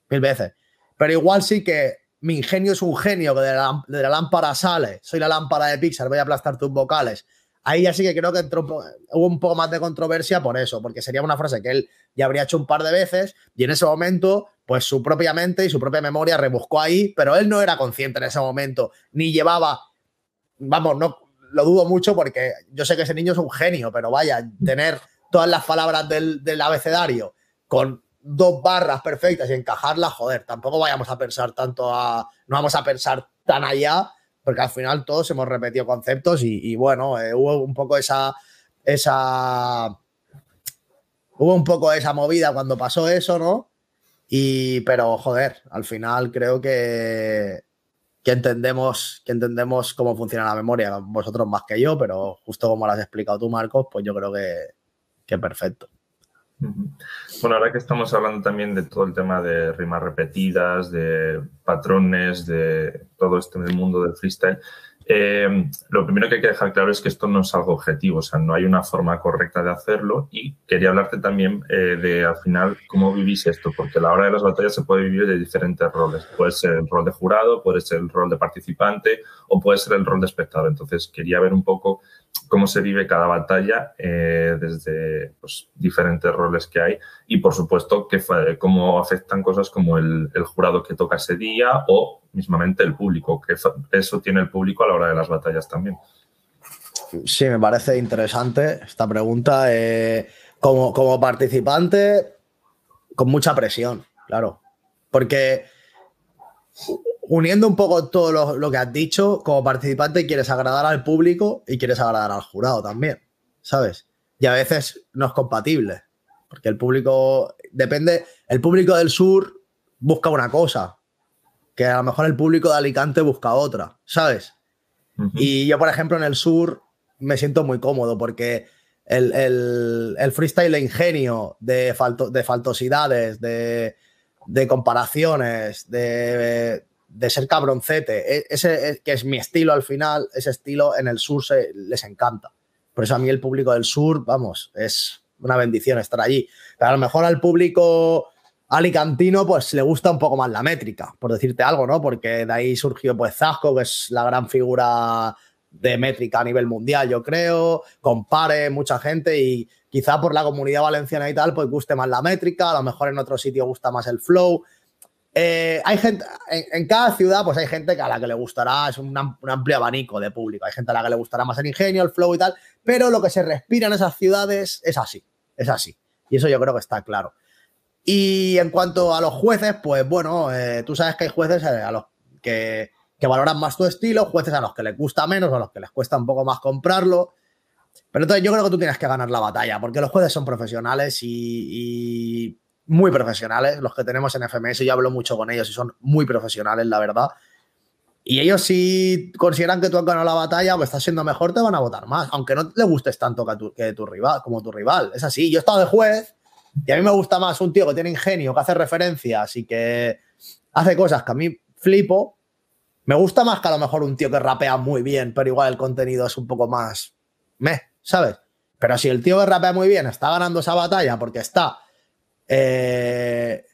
mil veces. Pero igual sí que mi ingenio es un genio que de la, lámpara sale, soy la lámpara de Pixar, voy a aplastar tus vocales. Ahí ya sí que creo que entró, hubo un poco más de controversia por eso, porque sería una frase que él ya habría hecho un par de veces y en ese momento, pues su propia mente y su propia memoria rebuscó ahí, pero él no era consciente en ese momento, ni llevaba, vamos, no lo dudo mucho porque yo sé que ese niño es un genio, pero vaya, tener todas las palabras del, del abecedario con dos barras perfectas y encajarlas, joder, tampoco vayamos a pensar tanto a. No vamos a pensar tan allá, porque al final todos hemos repetido conceptos y, bueno, eh, hubo un poco esa. esa hubo un poco esa movida cuando pasó eso, ¿no? Y, pero joder, al final creo que, que entendemos, que entendemos cómo funciona la memoria, vosotros más que yo, pero justo como lo has explicado tú, Marcos, pues yo creo que, que perfecto. Bueno, ahora que estamos hablando también de todo el tema de rimas repetidas, de patrones, de todo este mundo del freestyle, eh, lo primero que hay que dejar claro es que esto no es algo objetivo, o sea, no hay una forma correcta de hacerlo y quería hablarte también eh, de al final cómo vivís esto, porque a la hora de las batallas se puede vivir de diferentes roles. Puede ser el rol de jurado, puede ser el rol de participante o puede ser el rol de espectador. Entonces, quería ver un poco cómo se vive cada batalla eh, desde pues, diferentes roles que hay y, por supuesto, que, cómo afectan cosas como el, jurado que toca ese día o mismamente el público, que eso tiene el público a la hora de las batallas también. Sí, me parece interesante esta pregunta. Eh, como, como participante, con mucha presión, claro, porque uniendo un poco todo lo, que has dicho, como participante quieres agradar al público y quieres agradar al jurado también, ¿sabes? Y a veces no es compatible, porque el público, depende, el público del sur busca una cosa, que a lo mejor el público de Alicante busca otra, ¿sabes? Y yo, por ejemplo, en el sur me siento muy cómodo porque el, el, freestyle de ingenio, de, falto, de faltosidades, de, de comparaciones, de, de, ser cabroncete, e, ese e, que es mi estilo al final, ese estilo en el sur se, les encanta. Por eso a mí el público del sur, vamos, es una bendición estar allí. Pero a lo mejor al público alicantino, pues le gusta un poco más la métrica, por decirte algo, ¿no? Porque de ahí surgió pues Zasco, que es la gran figura de métrica a nivel mundial, yo creo, compare mucha gente y quizá por la comunidad valenciana y tal, pues guste más la métrica, a lo mejor en otro sitio gusta más el flow. Eh, hay gente, en, cada ciudad, pues hay gente que a la que le gustará, es un, un, amplio abanico de público, hay gente a la que le gustará más el ingenio, el flow y tal, pero lo que se respira en esas ciudades es así, es así. Y eso yo creo que está claro. Y en cuanto a los jueces, pues bueno, eh, tú sabes que hay jueces eh, a los que, valoran más tu estilo, jueces a los que les gusta menos, a los que les cuesta un poco más comprarlo. Pero entonces yo creo que tú tienes que ganar la batalla, porque los jueces son profesionales y, muy profesionales, los que tenemos en FMS, yo hablo mucho con ellos y son muy profesionales, la verdad. Y ellos si consideran que tú has ganado la batalla o que estás siendo mejor, te van a votar más, aunque no le gustes tanto que, tu, que tu rival, como tu rival. Es así, yo he estado de juez y a mí me gusta más un tío que tiene ingenio, que hace referencias y que hace cosas que a mí flipo. Me gusta más que a lo mejor un tío que rapea muy bien, pero igual el contenido es un poco más me, ¿sabes? Pero si el tío que rapea muy bien está ganando esa batalla porque está eh,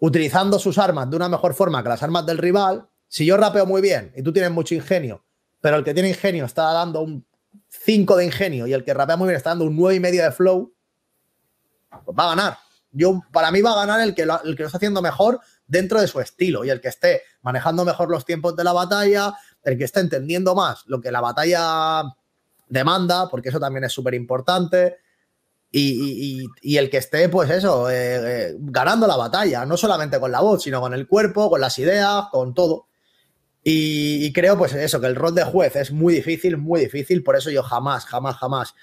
utilizando sus armas de una mejor forma que las armas del rival, si yo rapeo muy bien y tú tienes mucho ingenio, pero el que tiene ingenio está dando un 5 de ingenio y el que rapea muy bien está dando un 9 y medio de flow, pues va a ganar. Yo, para mí va a ganar el que, lo, el que lo está haciendo mejor dentro de su estilo y el que esté manejando mejor los tiempos de la batalla, el que esté entendiendo más lo que la batalla demanda, porque eso también es súper importante. Y, el que esté, pues eso, eh, eh, ganando la batalla, no solamente con la voz, sino con el cuerpo, con las ideas, con todo. Y, y, creo, pues eso, que el rol de juez es muy difícil, muy difícil. Por eso yo jamás, jamás, jamás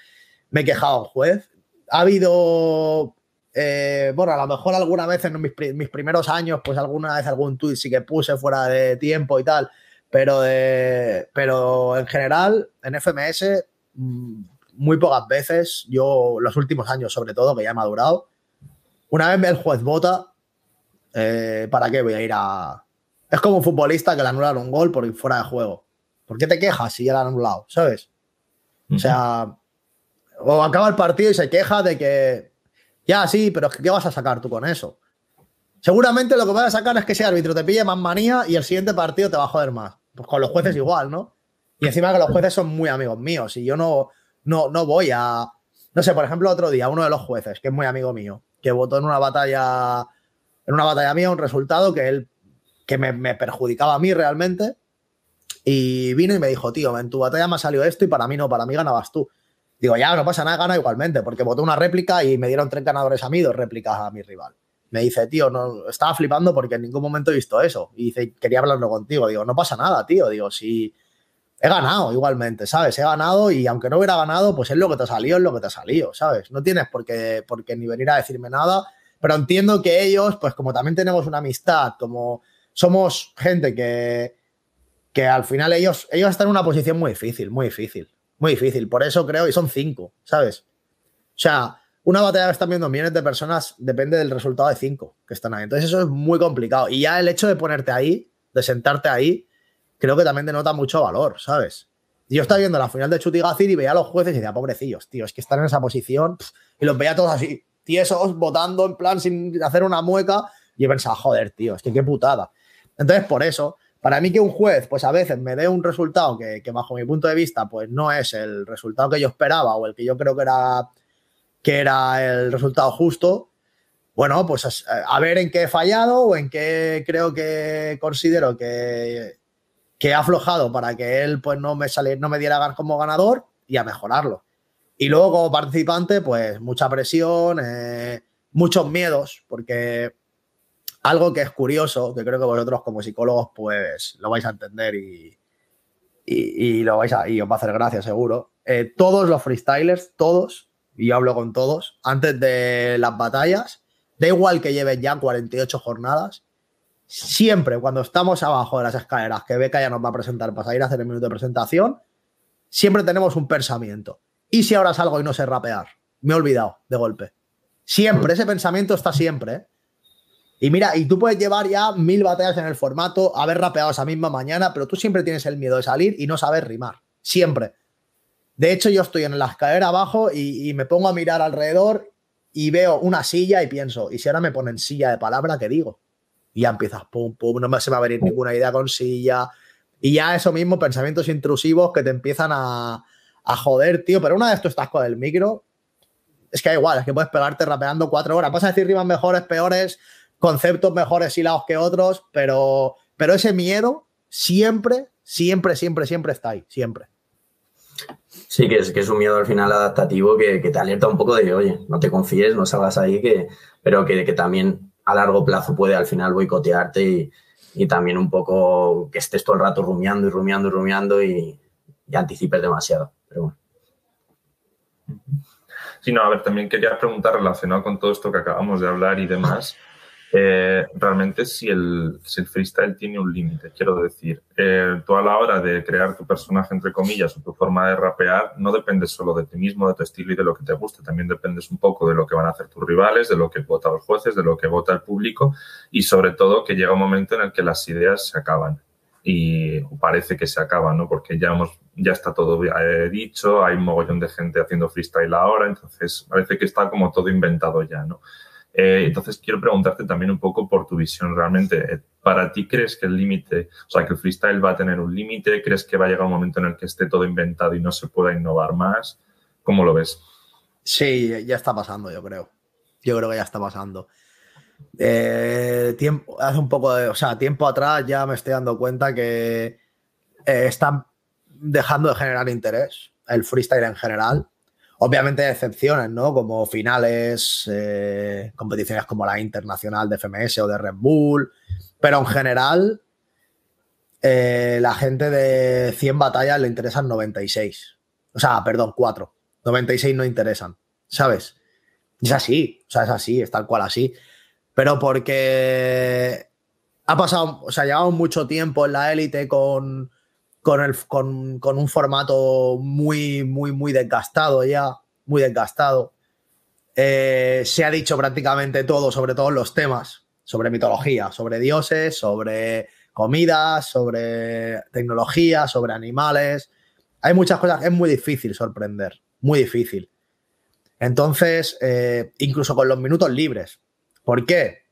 me he quejado a un juez ha habido, eh, bueno, a lo mejor alguna vez en mis, primeros años, pues alguna vez algún tuit sí que puse fuera de tiempo y tal, pero, pero en general, en FMS, mm, muy pocas veces, yo los últimos años sobre todo, que ya he madurado, una vez el juez vota, eh, ¿para qué voy a ir a...? Es como un futbolista que le anulan un gol por ir fuera de juego. ¿Por qué te quejas si ya lo han anulado? ¿Sabes? O sea, o acaba el partido y se queja de que, ya, sí, pero ¿qué vas a sacar tú con eso? Seguramente lo que vas a sacar es que ese árbitro te pille más manía y el siguiente partido te va a joder más. Pues con los jueces igual, ¿no? Y encima que los jueces son muy amigos míos y yo no, no, no voy a... No sé, por ejemplo, otro día, uno de los jueces, que es muy amigo mío, que votó en una batalla, en una batalla mía un resultado que él, que me, perjudicaba a mí realmente, y vino y me dijo, tío, en tu batalla me ha salido esto y para mí no, para mí ganabas tú. Digo, ya, no pasa nada, gana igualmente, porque votó una réplica y me dieron tres ganadores a mí, dos réplicas a mi rival. Me dice, tío, no, estaba flipando porque en ningún momento he visto eso. Y dice, quería hablarlo contigo. Digo, no pasa nada, tío. Digo, si he ganado igualmente, ¿sabes? He ganado y aunque no hubiera ganado, pues es lo que te ha salido, es lo que te ha salido, ¿sabes? No tienes por qué, por qué ni venir a decirme nada, pero entiendo que ellos, pues como también tenemos una amistad, como somos gente que, que al final ellos, ellos están en una posición muy difícil, muy difícil. Muy difícil, por eso creo, y son cinco, ¿sabes? O sea, una batalla que están viendo millones de personas depende del resultado de cinco que están ahí. Entonces eso es muy complicado. Y ya el hecho de ponerte ahí, de sentarte ahí, creo que también denota mucho valor, ¿sabes? Yo estaba viendo la final de Chutigacir y veía a los jueces y decía, pobrecillos, tío, es que están en esa posición y los veía todos así, tiesos, votando en plan sin hacer una mueca y he pensado, joder, tío, es que qué putada. Entonces, por eso, para mí que un juez, pues a veces me dé un resultado que, bajo mi punto de vista, pues no es el resultado que yo esperaba o el que yo creo que era, que era el resultado justo, bueno, pues a, ver en qué he fallado o en qué creo que considero que, que he aflojado para que él pues no me, no me diera como ganador y a mejorarlo. Y luego como participante, pues mucha presión, eh, muchos miedos, porque algo que es curioso, que creo que vosotros como psicólogos pues lo vais a entender y, y, lo vais a, y os va a hacer gracia seguro. Eh, todos los freestylers, todos, y yo hablo con todos, antes de las batallas, da igual que lleven ya 48 jornadas, siempre cuando estamos abajo de las escaleras, que Beca ya nos va a presentar para ir a hacer el minuto de presentación, siempre tenemos un pensamiento. ¿Y si ahora salgo y no sé rapear? Me he olvidado de golpe. Siempre, ese pensamiento está siempre. ¿eh? Y mira, y tú puedes llevar ya mil batallas en el formato, haber rapeado esa misma mañana, pero tú siempre tienes el miedo de salir y no saber rimar. Siempre. De hecho, yo estoy en la escalera abajo y, y me pongo a mirar alrededor y veo una silla y pienso, ¿y si ahora me ponen silla de palabra, qué digo? Y ya empiezas, pum, pum, no me se va a venir ninguna idea con silla. Y ya eso mismo, pensamientos intrusivos que te empiezan a, a joder, tío. Pero una vez tú estás con el micro, es que da igual, es que puedes pegarte rapeando cuatro horas. Vas a decir rimas mejores, peores, conceptos mejores hilados que otros, pero, pero ese miedo siempre, siempre, siempre, siempre está ahí, siempre. Sí, que es, que es un miedo al final adaptativo que, que te alerta un poco de, oye, no te confíes, no salgas ahí, que, pero que, que también a largo plazo puede al final boicotearte y, y también un poco que estés todo el rato rumiando y rumiando y rumiando y, y anticipes demasiado. Pero bueno. Sí, no, a ver, también quería preguntar relacionado con todo esto que acabamos de hablar y demás, eh, realmente si el, si el freestyle tiene un límite. Quiero decir, eh, tú a la hora de crear tu personaje, entre comillas, o tu forma de rapear, no dependes solo de ti mismo, de tu estilo y de lo que te guste, también dependes un poco de lo que van a hacer tus rivales, de lo que votan los jueces, de lo que vota el público y sobre todo que llega un momento en el que las ideas se acaban y parece que se acaba, ¿no? Porque ya hemos, ya está todo eh, dicho, hay un mogollón de gente haciendo freestyle ahora, entonces parece que está como todo inventado ya, ¿no? Eh, entonces quiero preguntarte también un poco por tu visión realmente. eh, ¿Para ti crees que el límite, o sea, que el freestyle va a tener un límite? ¿Crees que va a llegar un momento en el que esté todo inventado y no se pueda innovar más? ¿Cómo lo ves? Sí, ya está pasando, yo creo. Yo creo que ya está pasando. Eh, tiempo, hace un poco de, o sea, tiempo atrás ya me estoy dando cuenta que están dejando de generar interés el freestyle en general. Obviamente excepciones, ¿no? Como finales, eh, competiciones como la internacional de FMS o de Red Bull, pero en general eh, la gente de 100 batallas le interesan 96. O sea, perdón, 4. 96 no interesan, ¿sabes? Es así, o sea, es así, es tal cual así. Pero porque ha pasado, o sea, llevamos mucho tiempo en la élite con, con, el, con, con un formato muy, muy, muy desgastado ya, muy desgastado. Eh, se ha dicho prácticamente todo sobre todos los temas, sobre mitología, sobre dioses, sobre comidas, sobre tecnología, sobre animales. Hay muchas cosas, es muy difícil sorprender, muy difícil. Entonces, eh, incluso con los minutos libres. ¿Por qué?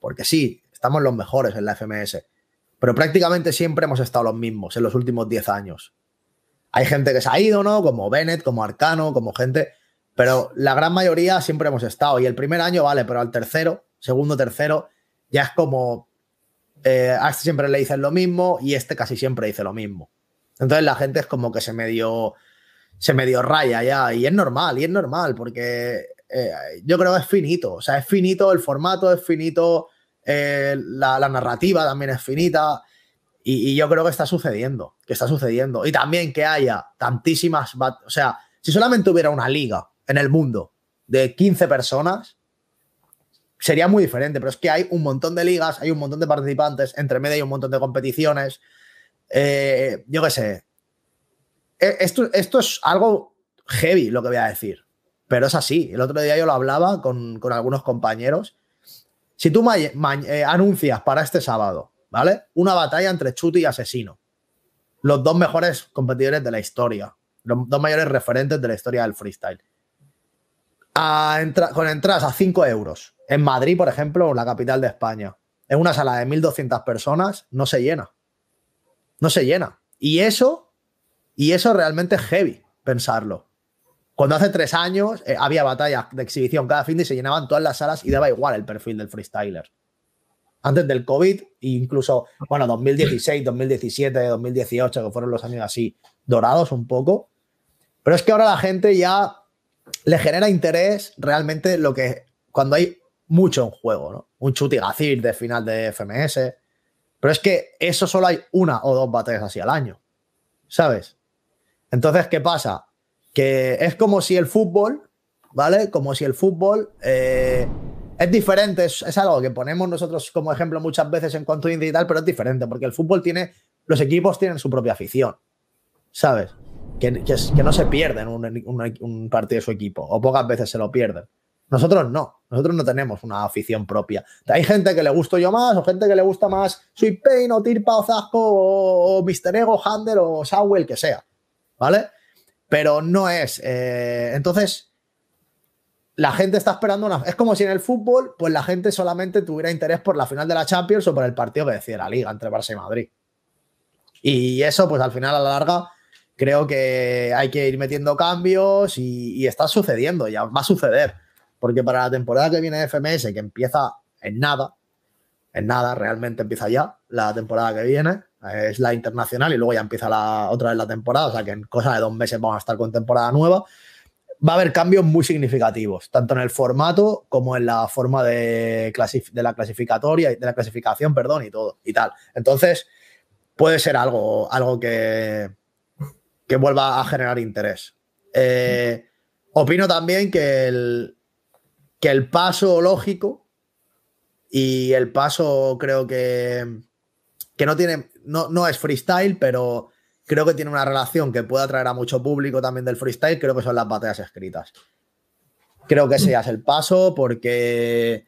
Porque sí, estamos los mejores en la FMS, pero prácticamente siempre hemos estado los mismos en los últimos 10 años. Hay gente que se ha ido, ¿no? Como Bennett, como Arcano, como gente, pero la gran mayoría siempre hemos estado. Y el primer año, vale, pero al tercero, segundo, tercero, ya es como eh, a este siempre le dicen lo mismo y este casi siempre dice lo mismo. Entonces la gente es como que se medio, se medio raya ya y es normal, y es normal porque eh, yo creo que es finito, o sea, es finito el formato, es finito eh, la, la, narrativa también es finita y, yo creo que está sucediendo, que está sucediendo. Y también que haya tantísimas, o sea, si solamente hubiera una liga en el mundo de 15 personas, sería muy diferente, pero es que hay un montón de ligas, hay un montón de participantes, entre medio hay un montón de competiciones. Eh, yo qué sé. Esto, esto, es algo heavy lo que voy a decir, pero es así. El otro día yo lo hablaba con, con algunos compañeros. Si tú eh, anuncias para este sábado, ¿vale? Una batalla entre Chuti y Asesino, los dos mejores competidores de la historia, los dos mayores referentes de la historia del freestyle. A con entradas a 5 euros. En Madrid, por ejemplo, la capital de España, en una sala de 1.200 personas, no se llena. No se llena. Y eso, y eso realmente es heavy pensarlo. Cuando hace tres años eh, había batallas de exhibición cada fin de se llenaban todas las salas y daba igual el perfil del freestyler. Antes del COVID, incluso, bueno, 2016, 2017, 2018, que fueron los años así dorados un poco. Pero es que ahora la gente ya le genera interés realmente lo que cuando hay mucho en juego, ¿no? Un chutigacir de final de FMS. Pero es que eso solo hay una o dos batallas así al año. ¿Sabes? Entonces, ¿qué pasa? Que es como si el fútbol, ¿vale? Como si el fútbol eh, es diferente, es, es, algo que ponemos nosotros como ejemplo muchas veces en cuanto a y tal, pero es diferente, porque el fútbol tiene, los equipos tienen su propia afición, ¿sabes? que, que, no se pierden un, un, partido de su equipo, o pocas veces se lo pierden. Nosotros no, nosotros no tenemos una afición propia. Hay gente que le gusto yo más, o gente que le gusta más Sweet Pain, o Tirpa, o Zasco, o, Mr. Ego, Hander, o Sawell, que sea, ¿vale? Pero no es. Eh, entonces, la gente está esperando una. Es como si en el fútbol, pues la gente solamente tuviera interés por la final de la Champions o por el partido que decía la Liga entre Barça y Madrid. Y eso, pues al final, a la larga, creo que hay que ir metiendo cambios y, está sucediendo, ya va a suceder. Porque para la temporada que viene de FMS, que empieza en nada, en nada, realmente empieza ya la temporada que viene, es la internacional y luego ya empieza la, otra vez la temporada, o sea que en cosa de dos meses vamos a estar con temporada nueva. Va a haber cambios muy significativos, tanto en el formato como en la forma de, de la clasificatoria, de la clasificación, perdón, y todo, y tal. Entonces, puede ser algo, algo que, que vuelva a generar interés. Eh, opino también que el, que el paso lógico y el paso creo que, que no tiene, no, no es freestyle, pero creo que tiene una relación que puede atraer a mucho público también del freestyle, creo que son las batallas escritas. Creo que ese ya es el paso porque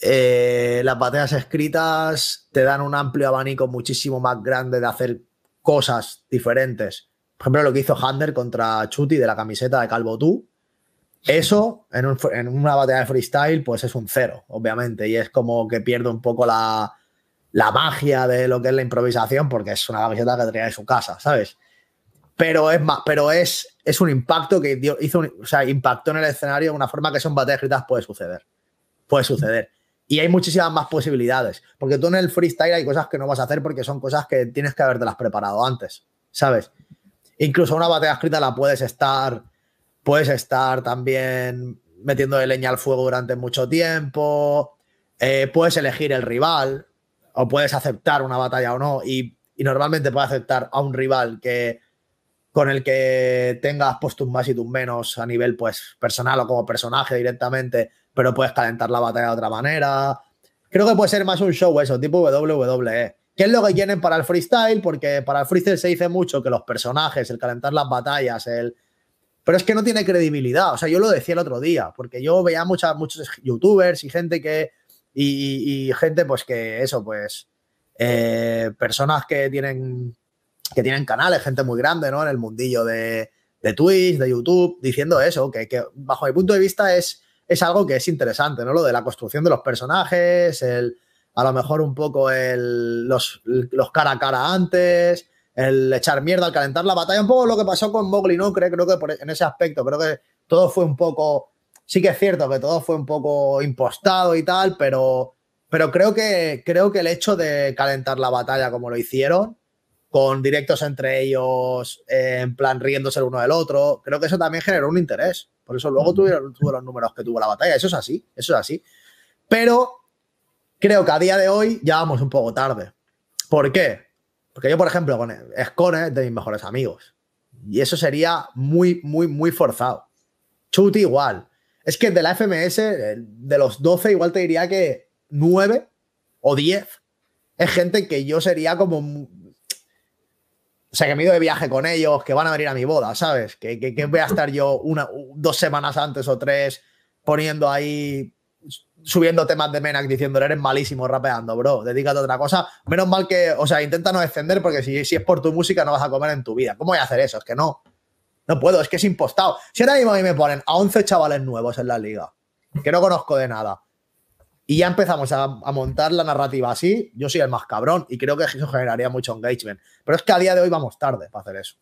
eh, las batallas escritas te dan un amplio abanico muchísimo más grande de hacer cosas diferentes por ejemplo, lo que hizo Hunter contra Chuti de la camiseta de Calvo Tú. Eso en, una batalla de freestyle, pues es un cero, obviamente. Y es como que pierde un poco la, magia de lo que es la improvisación, porque es una camiseta que tenía en su casa, ¿sabes? Pero es más, pero es, es un impacto que hizo, o sea, impactó en el escenario de una forma que son batallas escritas puede suceder. Puede suceder. Y hay muchísimas más posibilidades. Porque tú en el freestyle hay cosas que no vas a hacer porque son cosas que tienes que haberte las preparado antes, ¿sabes? Incluso una batalla escrita la puedes estar, puedes estar también metiendo de leña al fuego durante mucho tiempo, eh, puedes elegir el rival o puedes aceptar una batalla o no y, normalmente puedes aceptar a un rival que con el que tengas pues tus más y tus menos a nivel pues personal o como personaje directamente, pero puedes calentar la batalla de otra manera. Creo que puede ser más un show eso, tipo WWE. ¿Qué es lo que quieren para el freestyle? Porque para el freestyle se dice mucho que los personajes, el calentar las batallas, el... Pero es que no tiene credibilidad. O sea, yo lo decía el otro día, porque yo veía muchas, muchos youtubers y gente que... Y, gente, pues que eso, pues... Eh, personas que tienen, que tienen canales, gente muy grande, ¿no? En el mundillo de, de Twitch, de YouTube, diciendo eso, que, que bajo mi punto de vista es, es algo que es interesante, ¿no? Lo de la construcción de los personajes, el a lo mejor un poco el, los, cara a cara antes, el echar mierda al calentar la batalla, un poco lo que pasó con Mowgli, ¿no? Creo, creo que en ese aspecto, creo que todo fue un poco, sí que es cierto que todo fue un poco impostado y tal, pero, pero creo, que, creo que el hecho de calentar la batalla como lo hicieron, con directos entre ellos, eh, en plan riéndose el uno del otro, creo que eso también generó un interés. Por eso luego tuvieron, tuvo los números que tuvo la batalla. Eso es así, eso es así. Pero creo que a día de hoy ya vamos un poco tarde. ¿Por qué? Porque yo, por ejemplo, con Escone es de mis mejores amigos. Y eso sería muy, muy, muy forzado. Chuti igual. Es que de la FMS, de los 12, igual te diría que 9 o 10 es gente que yo sería como. O sea, que me ido de viaje con ellos, que van a venir a mi boda, ¿sabes? Que, que voy a estar yo una, dos semanas antes o tres poniendo ahí subiendo temas de Menac diciendo eres malísimo rapeando, bro, dedícate a otra cosa. Menos mal que, o sea, intenta no defender porque si, si es por tu música no vas a comer en tu vida. ¿Cómo voy a hacer eso? Es que no. No puedo, es que es impostado. Si ahora mismo a mí me ponen a 11 chavales nuevos en la liga, que no conozco de nada, y ya empezamos a, montar la narrativa así, yo soy el más cabrón y creo que eso generaría mucho engagement. Pero es que a día de hoy vamos tarde para hacer eso.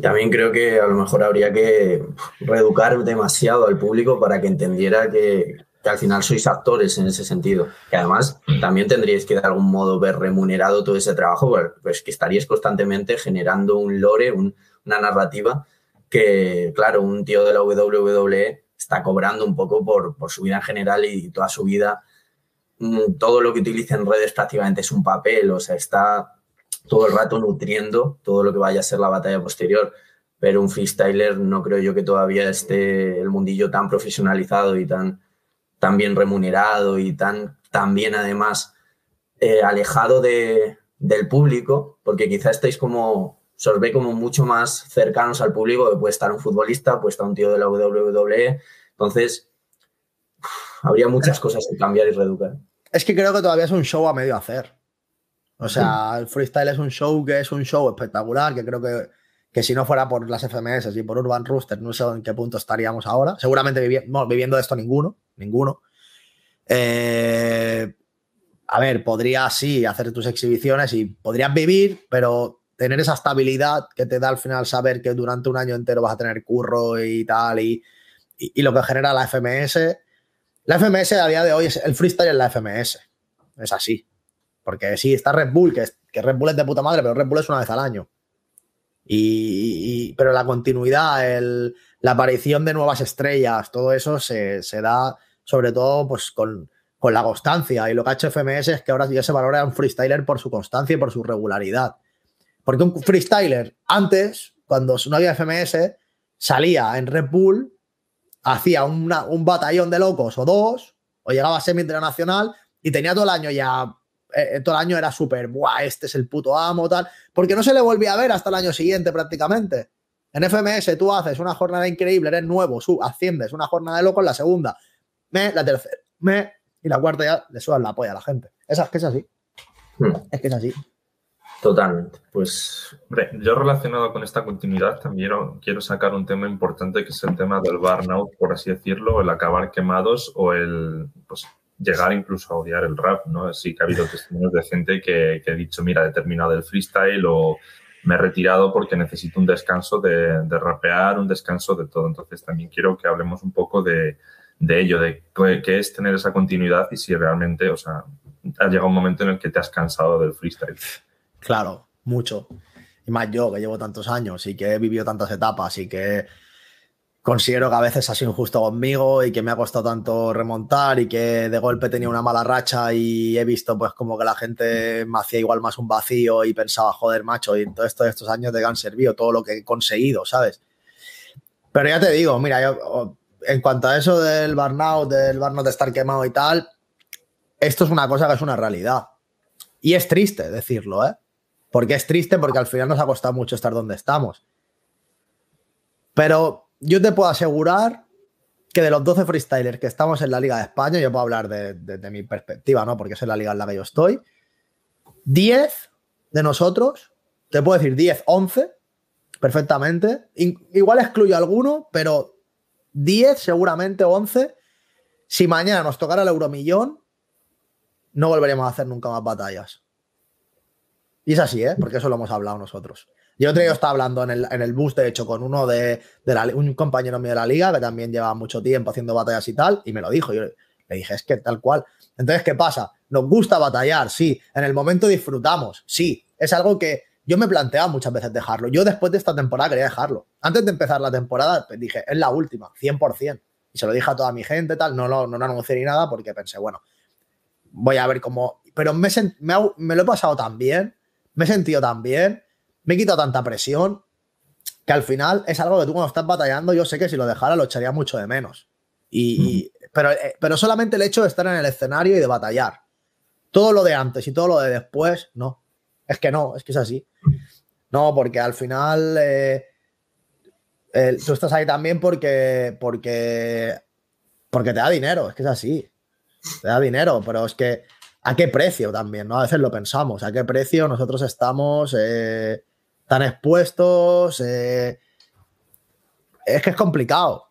También creo que a lo mejor habría que reeducar demasiado al público para que entendiera que, que al final sois actores en ese sentido. Y además también tendríais que de algún modo ver remunerado todo ese trabajo, pues, que estaríais constantemente generando un lore, una narrativa que, claro, un tío de la WWE está cobrando un poco por, por su vida en general y toda su vida, mm, todo lo que utiliza en redes prácticamente es un papel, o sea, está todo el rato nutriendo todo lo que vaya a ser la batalla posterior. Pero un freestyler no creo yo que todavía esté el mundillo tan profesionalizado y tan, tan bien remunerado y tan, tan bien además eh, alejado de, del público, porque quizá estáis como se os ve como mucho más cercanos al público, que puede estar un futbolista, puede estar un tío de la WWE. Entonces, habría muchas cosas que cambiar y reeducar. Es que creo que todavía es un show a medio hacer. O sea, el freestyle es un show que es un show espectacular, que creo que, que si no fuera por las FMS y por Urban Rooster, no sé en qué punto estaríamos ahora. Seguramente viviendo de esto ninguno, ninguno. Eh, a ver, podrías sí hacer tus exhibiciones y podrías vivir, pero tener esa estabilidad que te da al final saber que durante un año entero vas a tener curro y tal, y, y, lo que genera la FMS. La FMS a día de hoy es el freestyle en la FMS. Es así. Porque sí, está Red Bull, que, que Red Bull es de puta madre, pero Red Bull es una vez al año. Y, pero la continuidad, el, la aparición de nuevas estrellas, todo eso se, se da sobre todo pues con, con, la constancia. Y lo que ha hecho FMS es que ahora ya se valora un freestyler por su constancia y por su regularidad. Porque un freestyler antes, cuando no había FMS, salía en Red Bull, hacía un batallón de locos o dos, o llegaba a semi internacional y tenía todo el año ya, eh, todo el año era súper, ¡buah! Este es el puto amo, tal, porque no se le volvía a ver hasta el año siguiente prácticamente. En FMS tú haces una jornada increíble, eres nuevo, sub, asciendes, una jornada de locos, la segunda, me, la tercera, me, y la cuarta ya le suban la polla a la gente. Esa es que es así. Hmm. Es que es así. Totalmente. Pues. yo relacionado con esta continuidad también quiero sacar un tema importante que es el tema del burnout, por así decirlo, el acabar quemados o el pues, llegar incluso a odiar el rap, ¿no? Sí que ha habido testimonios de gente que, ha dicho, mira, he terminado el freestyle o me he retirado porque necesito un descanso de, de, rapear, un descanso de todo. Entonces también quiero que hablemos un poco de, de ello, de qué es tener esa continuidad y si realmente, o sea, ha llegado un momento en el que te has cansado del freestyle. Claro, mucho. Y más yo, que llevo tantos años y que he vivido tantas etapas y que considero que a veces ha sido injusto conmigo y que me ha costado tanto remontar y que de golpe tenía una mala racha y he visto pues como que la gente me hacía igual más un vacío y pensaba, joder, macho, y todo esto estos años de que han servido, todo lo que he conseguido, ¿sabes? Pero ya te digo, mira, yo, en cuanto a eso del burnout, del burnout de estar quemado y tal, esto es una cosa que es una realidad. Y es triste decirlo, ¿eh? Porque es triste porque al final nos ha costado mucho estar donde estamos. Pero yo te puedo asegurar que de los 12 freestylers que estamos en la Liga de España, yo puedo hablar de, mi perspectiva, ¿no? Porque es la liga en la que yo estoy. 10 de nosotros, te puedo decir 10, 11, perfectamente. igual excluyo alguno, pero 10, seguramente 11. Si mañana nos tocara el euromillón, no volveríamos a hacer nunca más batallas. Y es así, ¿eh? Porque eso lo hemos hablado nosotros. Yo otro día estaba hablando en el, en el bus, de hecho, con uno de, un compañero mío de la liga que también lleva mucho tiempo haciendo batallas y tal, y me lo dijo. Yo le dije, es que tal cual. Entonces, ¿qué pasa? Nos gusta batallar, sí. En el momento disfrutamos, sí. Es algo que yo me planteaba muchas veces dejarlo. Yo después de esta temporada quería dejarlo. Antes de empezar la temporada, pues dije, es la última, 100%. Y se lo dije a toda mi gente, tal. No, no, no lo anuncié ni nada porque pensé, bueno, voy a ver cómo. Pero me, me, me lo he pasado tan bien me he sentido tan bien, me he quitado tanta presión, que al final es algo que tú cuando estás batallando, yo sé que si lo dejara lo echaría mucho de menos. Y, pero, eh, pero solamente el hecho de estar en el escenario y de batallar. Todo lo de antes y todo lo de después, no. Es que no, es que es así. No, porque al final eh, tú estás ahí también porque, porque, porque te da dinero, es que es así. Te da dinero, pero es que a qué precio también, ¿no? A veces lo pensamos, a qué precio nosotros estamos eh, tan expuestos. Eh, es que es complicado.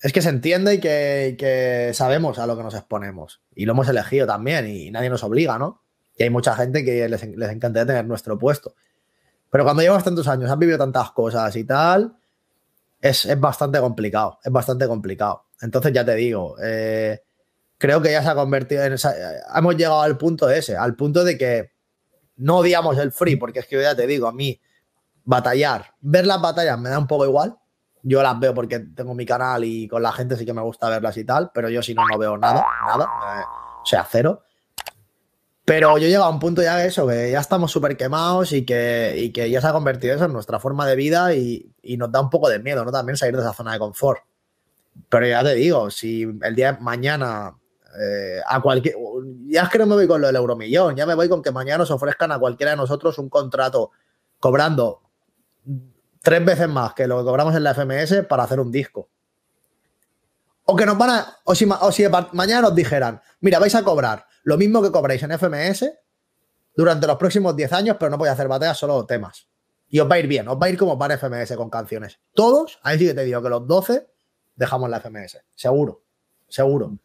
Es que se entiende y que, sabemos a lo que nos exponemos. Y lo hemos elegido también y nadie nos obliga, ¿no? Y hay mucha gente que les, les tener nuestro puesto. Pero cuando llevas tantos años, has vivido tantas cosas y tal, es, bastante complicado, es bastante complicado. Entonces ya te digo, eh, creo que ya se ha convertido en esa, hemos llegado al punto ese, al punto de que no odiamos el free, porque es que ya te digo, a mí batallar, ver las batallas me da un poco igual. Yo las veo porque tengo mi canal y con la gente sí que me gusta verlas y tal, pero yo si no, no veo nada, nada, o sea, cero. Pero yo llegado a un punto ya de eso, que ya estamos súper quemados y que, que ya se ha convertido eso en nuestra forma de vida y, y, nos da un poco de miedo, ¿no? También salir de esa zona de confort. Pero ya te digo, si el día de mañana eh, a cualquier. Ya es que no me voy con lo del euromillón, ya me voy con que mañana nos ofrezcan a cualquiera de nosotros un contrato cobrando tres veces más que lo que cobramos en la FMS para hacer un disco. O que nos van a. O si, o si mañana nos dijeran, mira, vais a cobrar lo mismo que cobráis en FMS durante los próximos 10 años, pero no voy a hacer batallas, solo temas. Y os va a ir bien, os va a ir como para FMS con canciones. Todos, ahí sí que te digo que los 12 dejamos la FMS. Seguro, seguro.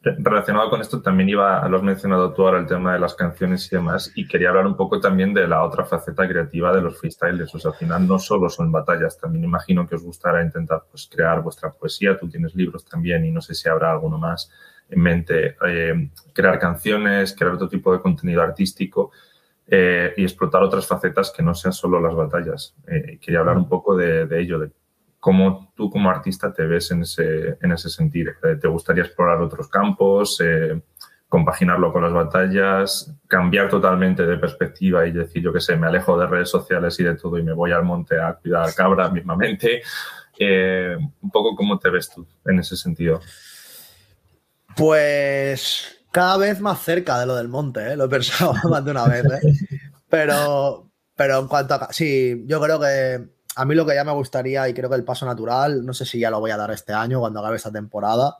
Relacionado con esto, también iba, lo has mencionado tú ahora, el tema de las canciones y demás, y quería hablar un poco también de la otra faceta creativa de los freestyles. O sea, al final no solo son batallas, también imagino que os gustará intentar pues, crear vuestra poesía. Tú tienes libros también y no sé si habrá alguno más en mente. Eh, crear canciones, crear otro tipo de contenido artístico. Eh, y explotar otras facetas que no sean solo las batallas. Eh, quería hablar un poco de, de ello, de cómo tú como artista te ves en ese, en ese sentido. Eh, ¿Te gustaría explorar otros campos, eh, compaginarlo con las batallas, cambiar totalmente de perspectiva y decir, yo qué sé, me alejo de redes sociales y de todo y me voy al monte a cuidar cabras mismamente? Eh, un poco cómo te ves tú en ese sentido. Pues cada vez más cerca de lo del monte, lo he pensado más de una vez. Pero, pero en cuanto a... Sí, yo creo que a mí lo que ya me gustaría, y creo que el paso natural, no sé si ya lo voy a dar este año cuando acabe esta temporada.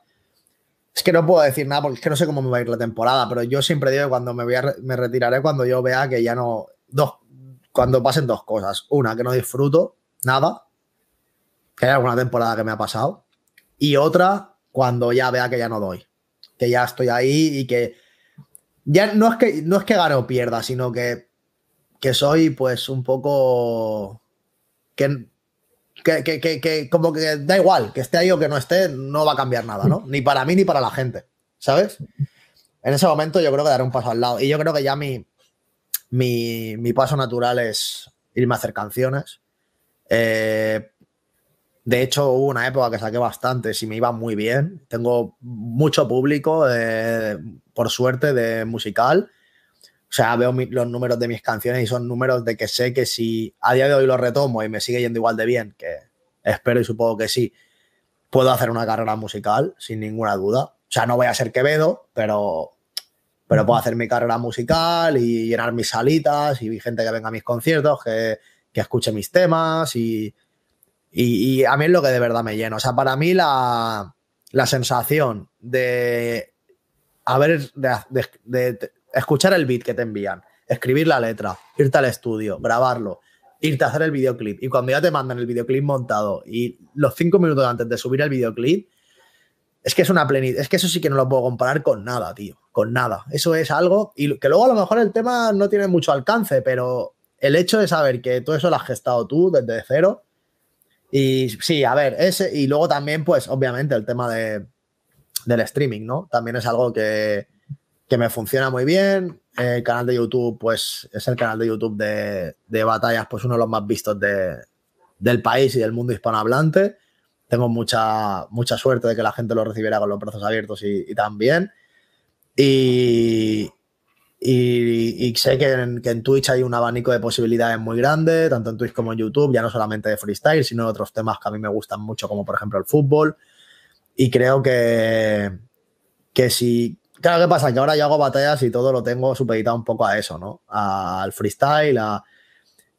Es que no puedo decir nada porque es que no sé cómo me va a ir la temporada, pero yo siempre digo que cuando me, voy me retiraré cuando yo vea que ya no. Dos, cuando pasen dos cosas. Una, que no disfruto nada, que hay alguna temporada que me ha pasado. Y otra, cuando ya vea que ya no doy. Que ya estoy ahí y que. Ya no es que, no es que gane o pierda, sino que, que soy pues un poco que, que, como que da igual, que esté ahí o que no esté, no va a cambiar nada, ¿no? Ni para mí ni para la gente, ¿sabes? En ese momento yo creo que daré un paso al lado. Y yo creo que ya mi, mi, paso natural es irme a hacer canciones. Eh, de hecho, hubo una época que saqué bastantes y me iba muy bien. Tengo mucho público, eh, por suerte, de musical. O sea, veo los números de mis canciones y son números de que sé que si a día de hoy los retomo y me sigue yendo igual de bien, que espero y supongo que sí, puedo hacer una carrera musical sin ninguna duda. O sea, no voy a ser Quevedo, pero, pero puedo hacer mi carrera musical y llenar mis salitas y gente que venga a mis conciertos, que, que escuche mis temas y, y, a mí es lo que de verdad me llena. O sea, para mí la, la sensación de haber, escuchar el beat que te envían, escribir la letra, irte al estudio, grabarlo, irte a hacer el videoclip y cuando ya te mandan el videoclip montado y los cinco minutos antes de subir el videoclip, es que es una plenitud, es que eso sí que no lo puedo comparar con nada, tío, con nada. Eso es algo y que luego a lo mejor el tema no tiene mucho alcance, pero el hecho de saber que todo eso lo has gestado tú desde cero y sí, a ver, ese y luego también pues obviamente el tema de, del streaming, ¿no? También es algo que, que me funciona muy bien. El canal de YouTube, pues es el canal de YouTube de, de batallas, pues uno de los más vistos de, del país y del mundo hispanohablante. Tengo mucha, mucha suerte de que la gente lo recibiera con los brazos abiertos y, también. Y, y, sé que en, que en, Twitch hay un abanico de posibilidades muy grande, tanto en Twitch como en YouTube, ya no solamente de freestyle, sino de otros temas que a mí me gustan mucho, como por ejemplo el fútbol. Y creo que, que si, Claro, ¿qué pasa? Que ahora yo hago batallas y todo lo tengo supeditado un poco a eso, ¿no? al freestyle, a...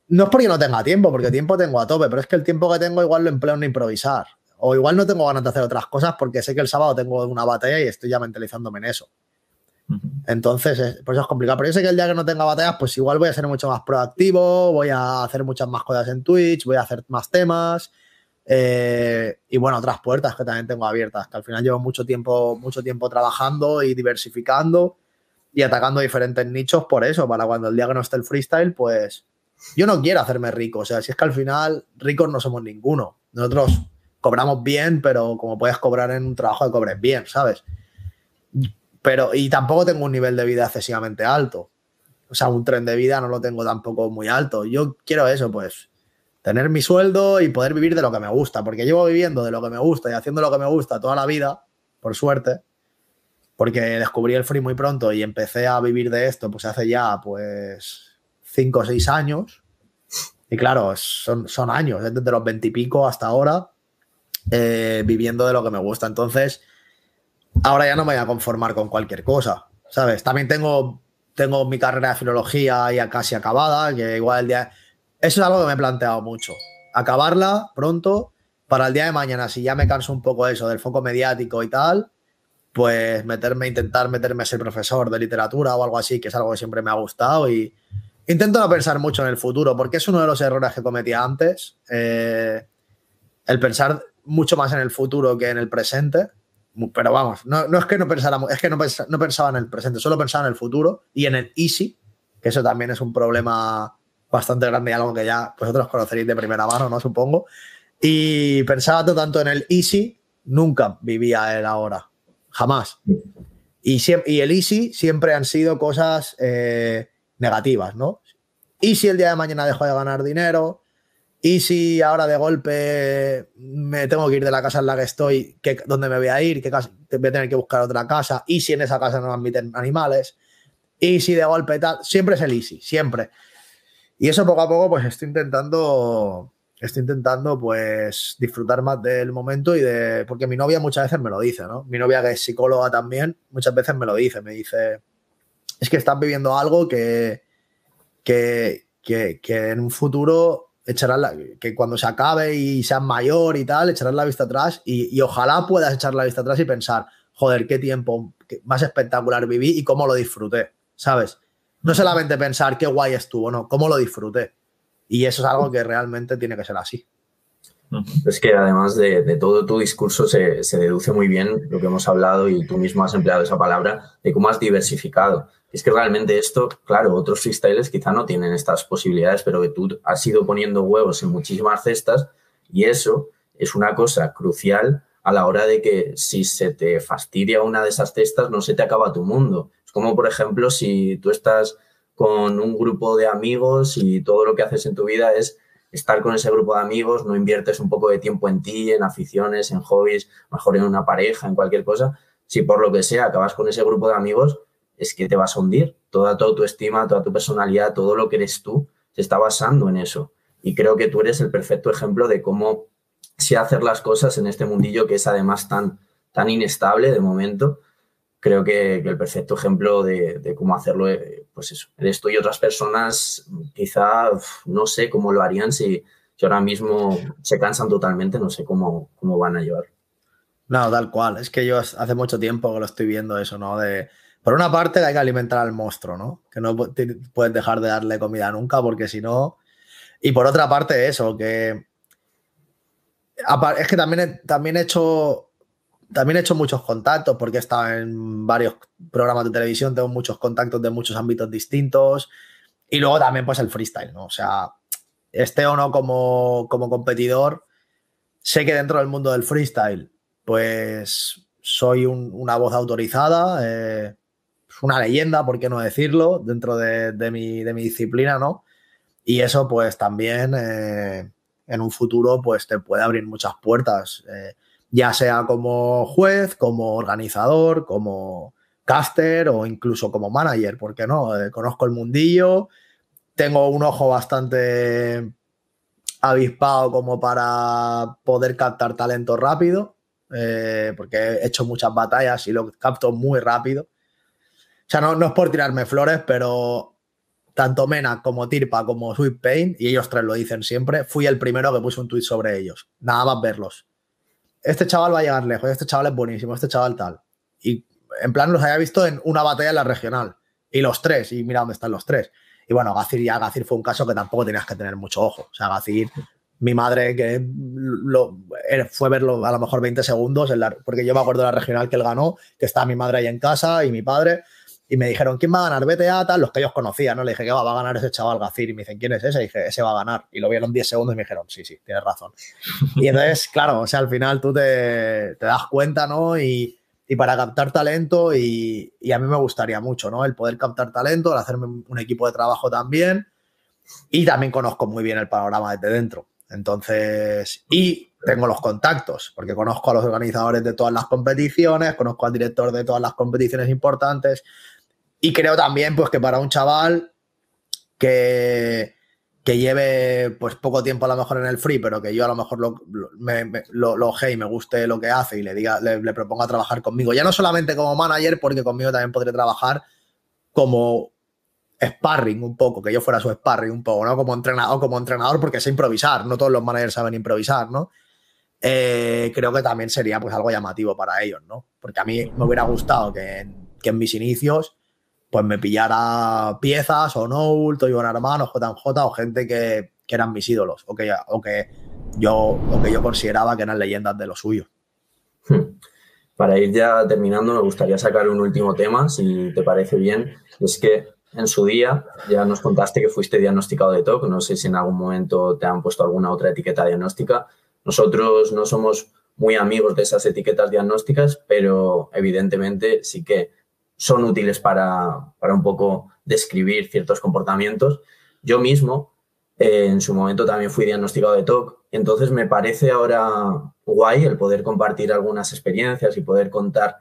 No es porque no tenga tiempo, porque tiempo tengo a tope, pero es que el tiempo que tengo igual lo empleo en improvisar. O igual no tengo ganas de hacer otras cosas porque sé que el sábado tengo una batalla y estoy ya mentalizándome en eso. Entonces, por eso es complicado. Pero yo sé que el día que no tenga batallas, pues igual voy a ser mucho más proactivo, voy a hacer muchas más cosas en Twitch, voy a hacer más temas, eh, y bueno, otras puertas que también tengo abiertas, que al final llevo mucho tiempo, mucho tiempo trabajando y diversificando y atacando diferentes nichos por eso, para cuando el día que no esté el freestyle, pues yo no quiero hacerme rico. O sea, si es que al final ricos no somos ninguno. Nosotros cobramos bien, pero como puedes cobrar en un trabajo que cobres bien, ¿sabes? Pero, y tampoco tengo un nivel de vida excesivamente alto. O sea, un tren de vida no lo tengo tampoco muy alto. Yo quiero eso, pues, tener mi sueldo y poder vivir de lo que me gusta, porque llevo viviendo de lo que me gusta y haciendo lo que me gusta toda la vida, por suerte, porque descubrí el free muy pronto y empecé a vivir de esto, pues hace ya pues cinco o seis años. Y claro, son, son años, desde los veintipico hasta ahora, eh, viviendo de lo que me gusta. Entonces, ahora ya no me voy a conformar con cualquier cosa, ¿sabes? También tengo, tengo mi carrera de filología ya casi acabada, que igual el día eso es algo que me he planteado mucho. Acabarla pronto para el día de mañana, si ya me canso un poco eso del foco mediático y tal, pues meterme, intentar meterme a ser profesor de literatura o algo así, que es algo que siempre me ha gustado y intento no pensar mucho en el futuro, porque es uno de los errores que cometía antes, eh, el pensar mucho más en el futuro que en el presente. Pero vamos, no, es que no pensara, es que no, no pensaba en el presente, solo pensaba en el futuro y en el easy, que eso también es un problema bastante grande y algo que ya vosotros conoceréis de primera mano, ¿no? Supongo. Y pensaba tanto en el easy, nunca vivía el ahora, jamás. Y, y el easy siempre han sido cosas eh, negativas, ¿no? Y si el día de mañana dejo de ganar dinero, y si ahora de golpe me tengo que ir de la casa en la que estoy, ¿qué, ¿dónde me voy a ir? ¿Qué casa, voy a tener que buscar otra casa? ¿Y si en esa casa no admiten animales? ¿Y si de golpe tal? Siempre es el easy, siempre. Y eso poco a poco, pues estoy intentando, estoy intentando, pues, disfrutar más del momento y de, porque mi novia muchas veces me lo dice, ¿no? Mi novia que es psicóloga también, muchas veces me lo dice, me dice, es que estás viviendo algo que, que, que, en un futuro echarás que cuando se acabe y seas mayor y tal, echarás la vista atrás y, ojalá puedas echar la vista atrás y pensar, joder, qué tiempo más espectacular viví y cómo lo disfruté, ¿sabes? No solamente pensar qué guay estuvo, no, cómo lo disfruté. Y eso es algo que realmente tiene que ser así. Es que además de, todo tu discurso se, deduce muy bien lo que hemos hablado y tú mismo has empleado esa palabra de cómo has diversificado. Es que realmente esto, claro, otros freestylers quizá no tienen estas posibilidades, pero que tú has ido poniendo huevos en muchísimas cestas y eso es una cosa crucial a la hora de que si se te fastidia una de esas cestas no se te acaba tu mundo. Como, por ejemplo, si tú estás con un grupo de amigos y todo lo que haces en tu vida es estar con ese grupo de amigos, no inviertes un poco de tiempo en ti, en aficiones, en hobbies, mejor en una pareja, en cualquier cosa, si por lo que sea acabas con ese grupo de amigos, es que te vas a hundir. Toda, tu estima, toda tu personalidad, todo lo que eres tú, se está basando en eso. Y creo que tú eres el perfecto ejemplo de cómo se hacer las cosas en este mundillo que es además tan, tan inestable de momento creo que, el perfecto ejemplo de, cómo hacerlo, eh, pues eso, eres tú y otras personas, quizá no sé cómo lo harían si, ahora mismo se cansan totalmente, no sé cómo, cómo van a llevar. No, tal cual. Es que yo hace mucho tiempo que lo estoy viendo eso, ¿no? De, por una parte hay que alimentar al monstruo, ¿no? Que no puedes dejar de darle comida nunca porque si no... Y por otra parte eso, que... Es que también también he hecho también he hecho muchos contactos porque he estado en varios programas de televisión, tengo muchos contactos de muchos ámbitos distintos. Y luego también pues el freestyle, ¿no? O sea, esté o no como, como competidor, sé que dentro del mundo del freestyle, pues soy una voz autorizada, eh, una leyenda, por qué no decirlo, dentro de, mi, disciplina, ¿no? Y eso pues también eh, en un futuro pues te puede abrir muchas puertas. Eh, ya sea como juez, como organizador, como caster o incluso como manager, porque no, eh, conozco el mundillo, tengo un ojo bastante avispado como para poder captar talento rápido, eh, porque he hecho muchas batallas y lo capto muy rápido. O sea, no, no es por tirarme flores, pero tanto Mena como Tirpa como Sweet Pain, y ellos tres lo dicen siempre, fui el primero que puse un tweet sobre ellos. Nada más verlos este chaval va a llegar lejos, este chaval es buenísimo, este chaval tal. Y en plan los había visto en una batalla en la regional. Y los tres, y mira dónde están los tres. Y bueno, Gacir ya, Gacir fue un caso que tampoco tenías que tener mucho ojo. O sea, Gacir, mi madre que lo, fue verlo a lo mejor 20 segundos, porque yo me acuerdo de la regional que él ganó, que estaba mi madre ahí en casa y mi padre, y me dijeron, ¿quién va a ganar? Vete a tal, los que ellos conocían, ¿no? Le dije, ¿qué va? A ganar ese chaval Gacir. Y me dicen, ¿quién es ese? Y dije, ese va a ganar. Y lo vieron 10 segundos y me dijeron, sí, sí, tienes razón. Y entonces, claro, o sea, al final tú te, das cuenta, ¿no? Y, para captar talento, y, a mí me gustaría mucho, ¿no? El poder captar talento, el hacerme un equipo de trabajo también. Y también conozco muy bien el panorama desde dentro. Entonces, y tengo los contactos, porque conozco a los organizadores de todas las competiciones, conozco al director de todas las competiciones importantes. Y creo también pues que para un chaval que, que lleve pues poco tiempo a lo mejor en el free, pero que yo a lo mejor lo, me, lo, lo y me guste lo que hace y le diga, le, proponga trabajar conmigo. Ya no solamente como manager, porque conmigo también podré trabajar como sparring un poco, que yo fuera su sparring un poco, ¿no? Como entrenador, como entrenador porque sé improvisar, no todos los managers saben improvisar, ¿no? Eh, creo que también sería pues algo llamativo para ellos, ¿no? Porque a mí me hubiera gustado que en mis inicios pues me pillara piezas o Iván Armán o JJ o gente que, que, eran mis ídolos o que, o, que yo, o que yo consideraba que eran leyendas de lo suyo. Hmm. Para ir ya terminando, me gustaría sacar un último tema, si te parece bien. Es que en su día ya nos contaste que fuiste diagnosticado de TOC. No sé si en algún momento te han puesto alguna otra etiqueta diagnóstica. Nosotros no somos muy amigos de esas etiquetas diagnósticas, pero evidentemente sí que son útiles para, para un poco describir ciertos comportamientos. Yo mismo, eh, en su momento, también fui diagnosticado de TOC, entonces me parece ahora guay el poder compartir algunas experiencias y poder contar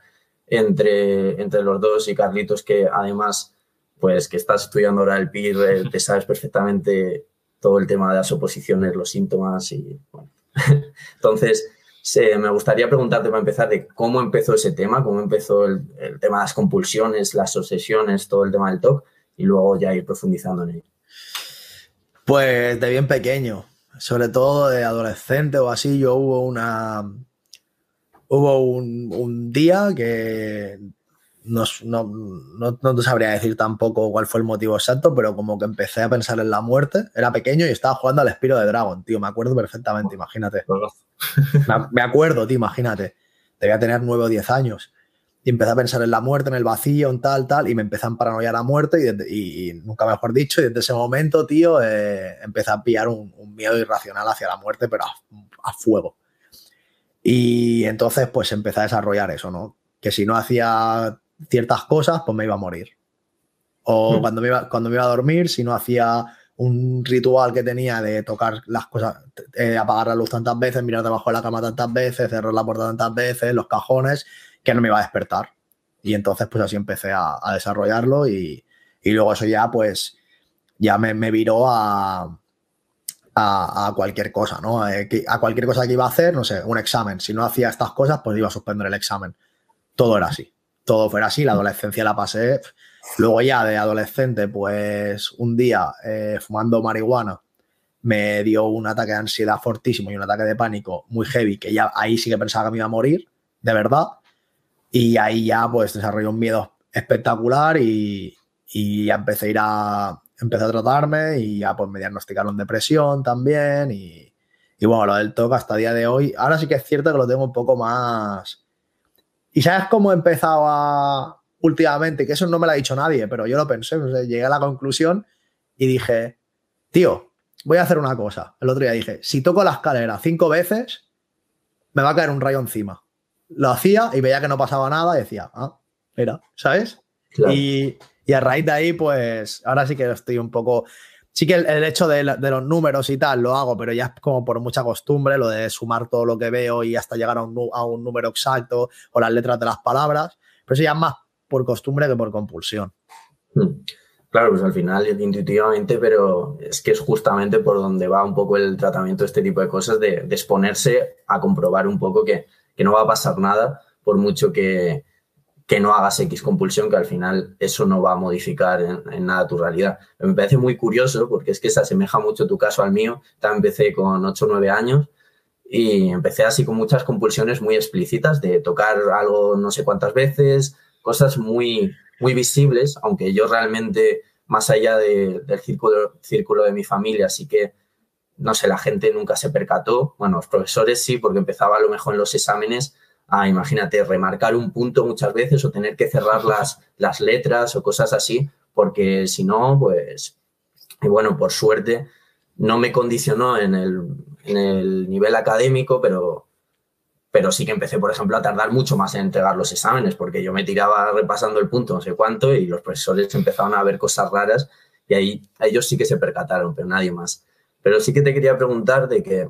entre, entre los dos y Carlitos, que además, pues que estás estudiando ahora el PIR, eh, te sabes perfectamente todo el tema de las oposiciones, los síntomas y bueno. entonces, me gustaría preguntarte para empezar de cómo empezó ese tema, cómo empezó el, tema de las compulsiones, las obsesiones, todo el tema del TOC y luego ya ir profundizando en ello. Pues de bien pequeño, sobre todo de adolescente o así, yo hubo una... Hubo un, día que no, no, no, no, te sabría decir tampoco cuál fue el motivo exacto, pero como que empecé a pensar en la muerte. Era pequeño y estaba jugando al Espiro de Dragon, tío. Me acuerdo perfectamente, imagínate. Me acuerdo, tío, imagínate. Debía tener nueve o diez años. Y empecé a pensar en la muerte, en el vacío, en tal, tal, y me empecé a paranoiar la muerte y, nunca mejor dicho, y desde ese momento, tío, eh, empecé a pillar un, miedo irracional hacia la muerte, pero a, fuego. Y entonces, pues empecé a desarrollar eso, ¿no? Que si no hacía ciertas cosas, pues me iba a morir. O mm. cuando, me iba, cuando me iba a dormir, si no hacía un ritual que tenía de tocar las cosas, eh, apagar la luz tantas veces, mirar debajo de la cama tantas veces, cerrar la puerta tantas veces, los cajones, que no me iba a despertar. Y entonces, pues así empecé a, desarrollarlo y, luego eso ya, pues, ya me, me viró a, a, cualquier cosa, ¿no? Eh, a cualquier cosa que iba a hacer, no sé, un examen. Si no hacía estas cosas, pues iba a suspender el examen. Todo era así. Todo fuera así. La adolescencia la pasé Luego ya de adolescente, pues un día eh, fumando marihuana me dio un ataque de ansiedad fortísimo y un ataque de pánico muy heavy, que ya ahí sí que pensaba que me iba a morir, de verdad. Y ahí ya pues desarrollé un miedo espectacular y, ya empecé a ir a, empecé a tratarme y ya pues me diagnosticaron depresión también y, y bueno, lo del TOC hasta día de hoy, ahora sí que es cierto que lo tengo un poco más... ¿Y sabes cómo he empezado a, últimamente, que eso no me lo ha dicho nadie, pero yo lo pensé, llegué a la conclusión y dije, tío, voy a hacer una cosa. El otro día dije, si toco la escalera cinco veces, me va a caer un rayo encima. Lo hacía y veía que no pasaba nada y decía, ah, mira, ¿sabes? Y, a raíz de ahí, pues ahora sí que estoy un poco... Sí que el, hecho de, los números y tal lo hago, pero ya es como por mucha costumbre, lo de sumar todo lo que veo y hasta llegar a un, a un número exacto o las letras de las palabras. Pero eso ya es más por costumbre que por compulsión. Hmm. Claro, pues al final intuitivamente, pero es que es justamente por donde va un poco el tratamiento de este tipo de cosas, de, exponerse a comprobar un poco que, no va a pasar nada por mucho que, no hagas X compulsión, que al final eso no va a modificar en, nada tu realidad. Me parece muy curioso porque es que se asemeja mucho tu caso al mío. También empecé con 8 o 9 años y empecé así con muchas compulsiones muy explícitas de tocar algo no sé cuántas veces, cosas muy, muy visibles, aunque yo realmente, más allá del círculo, círculo de mi familia, así que, no sé, la gente nunca se percató. Bueno, los profesores sí, porque empezaba a lo mejor en los exámenes a, imagínate, remarcar un punto muchas veces o tener que cerrar las, las letras o cosas así, porque si no, pues, y bueno, por suerte, no me condicionó en el, en el nivel académico, pero pero sí que empecé, por ejemplo, a tardar mucho más en entregar los exámenes, porque yo me tiraba repasando el punto no sé cuánto y los profesores empezaban a ver cosas raras y ahí ellos sí que se percataron, pero nadie más. Pero sí que te quería preguntar de que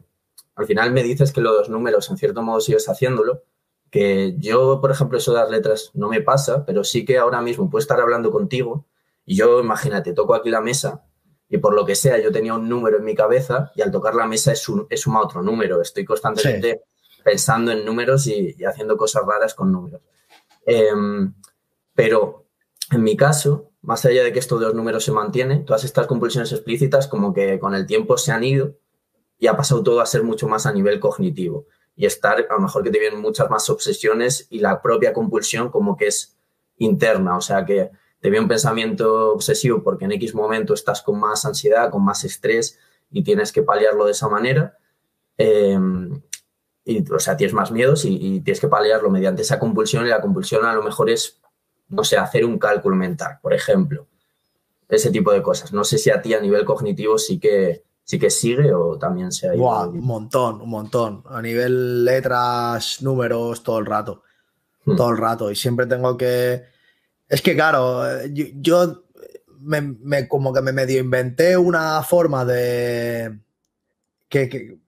al final me dices que los números en cierto modo sigues haciéndolo, que yo, por ejemplo, eso de las letras no me pasa, pero sí que ahora mismo puedo estar hablando contigo y yo, imagínate, toco aquí la mesa y por lo que sea yo tenía un número en mi cabeza y al tocar la mesa es, un, es suma otro número, estoy constantemente pensando en números y, haciendo cosas raras con números. Em, pero en mi caso, más allá de que esto de los números se mantiene, todas estas compulsiones explícitas como que con el tiempo se han ido y ha pasado todo a ser mucho más a nivel cognitivo y estar, a lo mejor que te vienen muchas más obsesiones y la propia compulsión como que es interna, o sea que te viene un pensamiento obsesivo porque en X momento estás con más ansiedad, con más estrés y tienes que paliarlo de esa manera. Em, y, o sea, tienes más miedos y, y, tienes que paliarlo mediante esa compulsión y la compulsión a lo mejor es, no sé, hacer un cálculo mental, por ejemplo. Ese tipo de cosas. No sé si a ti a nivel cognitivo sí que, sí que sigue o también se ha ido. Buah, un montón, un montón. A nivel letras, números, todo el rato. Hmm. Todo el rato. Y siempre tengo que. Es que, claro, yo, yo me, me, como que me medio inventé una forma de. Que, que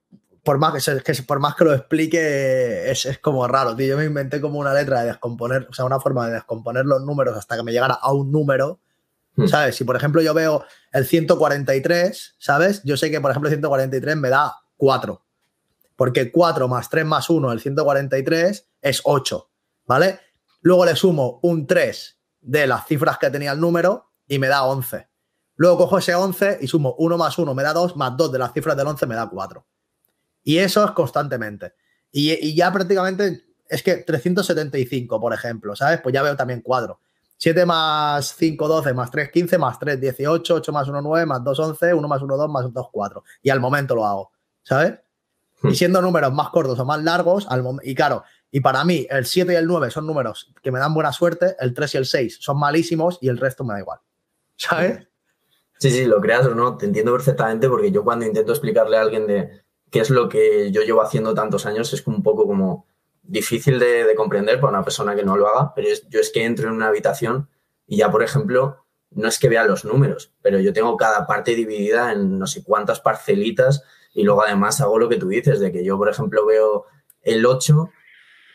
por, más que, que, por más que lo explique, es, es, como raro, tío. Yo me inventé como una letra de descomponer, o sea, una forma de descomponer los números hasta que me llegara a un número Hmm. ¿Sabes? Si por ejemplo yo veo el 143, ¿sabes? Yo sé que por ejemplo el 143 me da 4. Porque 4 más 3 más 1, el 143 es 8, ¿vale? Luego le sumo un 3 de las cifras que tenía el número y me da 11. Luego cojo ese 11 y sumo 1 más 1 me da 2, más 2 de las cifras del 11 me da 4. Y eso es constantemente. Y, y ya prácticamente es que 375, por ejemplo, ¿sabes? Pues ya veo también 4. 7 más 5, 12, más 3, 15, más 3, 18, 8 más 1, 9, más 2, 11, 1 más 1, 2, más 2, 4. Y al momento lo hago, ¿sabes? Hmm. Y siendo números más cortos o más largos, al y claro, y para mí el 7 y el 9 son números que me dan buena suerte, el 3 y el 6 son malísimos y el resto me da igual, ¿sabes? Sí, sí, lo creas o no, te entiendo perfectamente porque yo cuando intento explicarle a alguien de qué es lo que yo llevo haciendo tantos años, es un poco como difícil de, de, comprender para una persona que no lo haga, pero es, yo es que entro en una habitación y ya, por ejemplo, no es que vea los números, pero yo tengo cada parte dividida en no sé cuántas parcelitas y luego además hago lo que tú dices, de que yo, por ejemplo, veo el 8,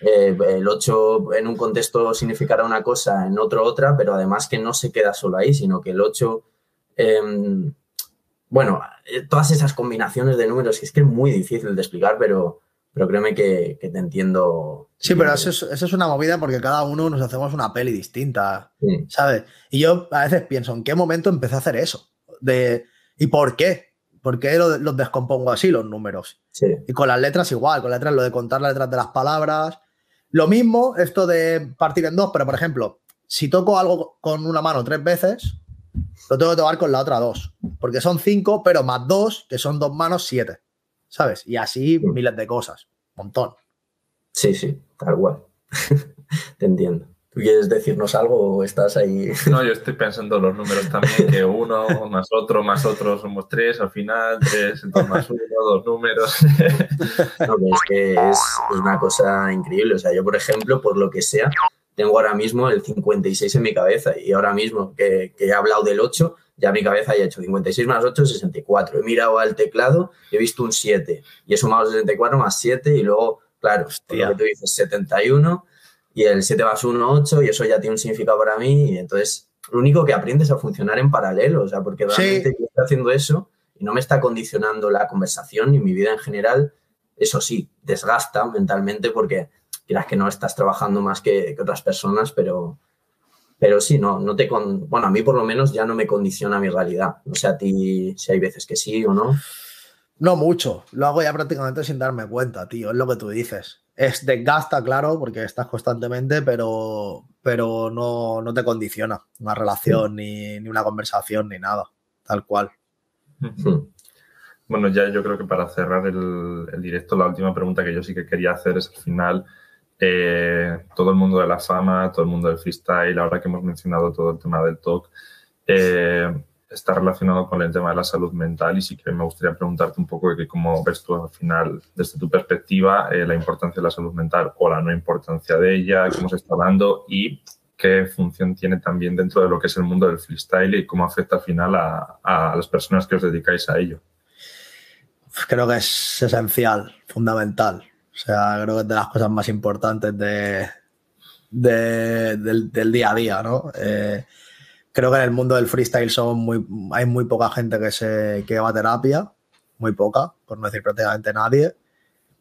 eh, el 8 en un contexto significará una cosa, en otro otra, pero además que no se queda solo ahí, sino que el 8... Eh, bueno, todas esas combinaciones de números, es que es muy difícil de explicar, pero, pero créeme que, que te entiendo. Sí, pero eso es, eso es, una movida porque cada uno nos hacemos una peli distinta, sí. ¿sabes? Y yo a veces pienso, ¿en qué momento empecé a hacer eso? De, ¿Y por qué? ¿Por qué los lo descompongo así los números? Sí. Y con las letras igual, con las letras lo de contar las letras de las palabras. Lo mismo, esto de partir en dos, pero por ejemplo, si toco algo con una mano tres veces, lo tengo que tocar con la otra dos, porque son cinco, pero más dos, que son dos manos, siete. ¿sabes? Y así miles de cosas, montón. Sí, sí, tal cual. Te entiendo. ¿Tú quieres decirnos algo o estás ahí? No, yo estoy pensando en los números también, que uno más otro más otro somos tres, al final tres, entonces más uno, dos números. No, es que es, es una cosa increíble. O sea, yo, por ejemplo, por lo que sea, tengo ahora mismo el 56 en mi cabeza y ahora mismo que, que he hablado del 8, ya mi cabeza haya hecho 56 más 8, 64. He mirado al teclado y he visto un 7 y he sumado 64 más 7 y luego, claro, lo que tú dices, 71 y el 7 más 1, 8 y eso ya tiene un significado para mí y entonces lo único que aprendes a funcionar en paralelo, o sea, porque realmente sí. yo estoy haciendo eso y no me está condicionando la conversación ni mi vida en general, eso sí, desgasta mentalmente porque quieras que no estás trabajando más que, que otras personas, pero, pero sí, no, no te con, bueno, a mí por lo menos ya no me condiciona mi realidad. No sé a ti si hay veces que sí o no. No mucho, lo hago ya prácticamente sin darme cuenta, tío, es lo que tú dices. Es desgasta, claro, porque estás constantemente, pero, pero no, no te condiciona una relación, sí. ni, ni, una conversación, ni nada, tal cual. Bueno, ya yo creo que para cerrar el, el, directo, la última pregunta que yo sí que quería hacer es al final, eh, todo el mundo de la fama, todo el mundo del freestyle, ahora que hemos mencionado todo el tema del talk, eh, está relacionado con el tema de la salud mental y sí que me gustaría preguntarte un poco de cómo ves tú al final, desde tu perspectiva, eh, la importancia de la salud mental o la no importancia de ella, cómo se está dando y qué función tiene también dentro de lo que es el mundo del freestyle y cómo afecta al final a, a las personas que os dedicáis a ello. Creo que es esencial, fundamental. O sea, creo que es de las cosas más importantes de, de, del, del, día a día, ¿no? Eh, creo que en el mundo del freestyle son muy, hay muy poca gente que, se, que va a terapia, muy poca, por no decir prácticamente nadie.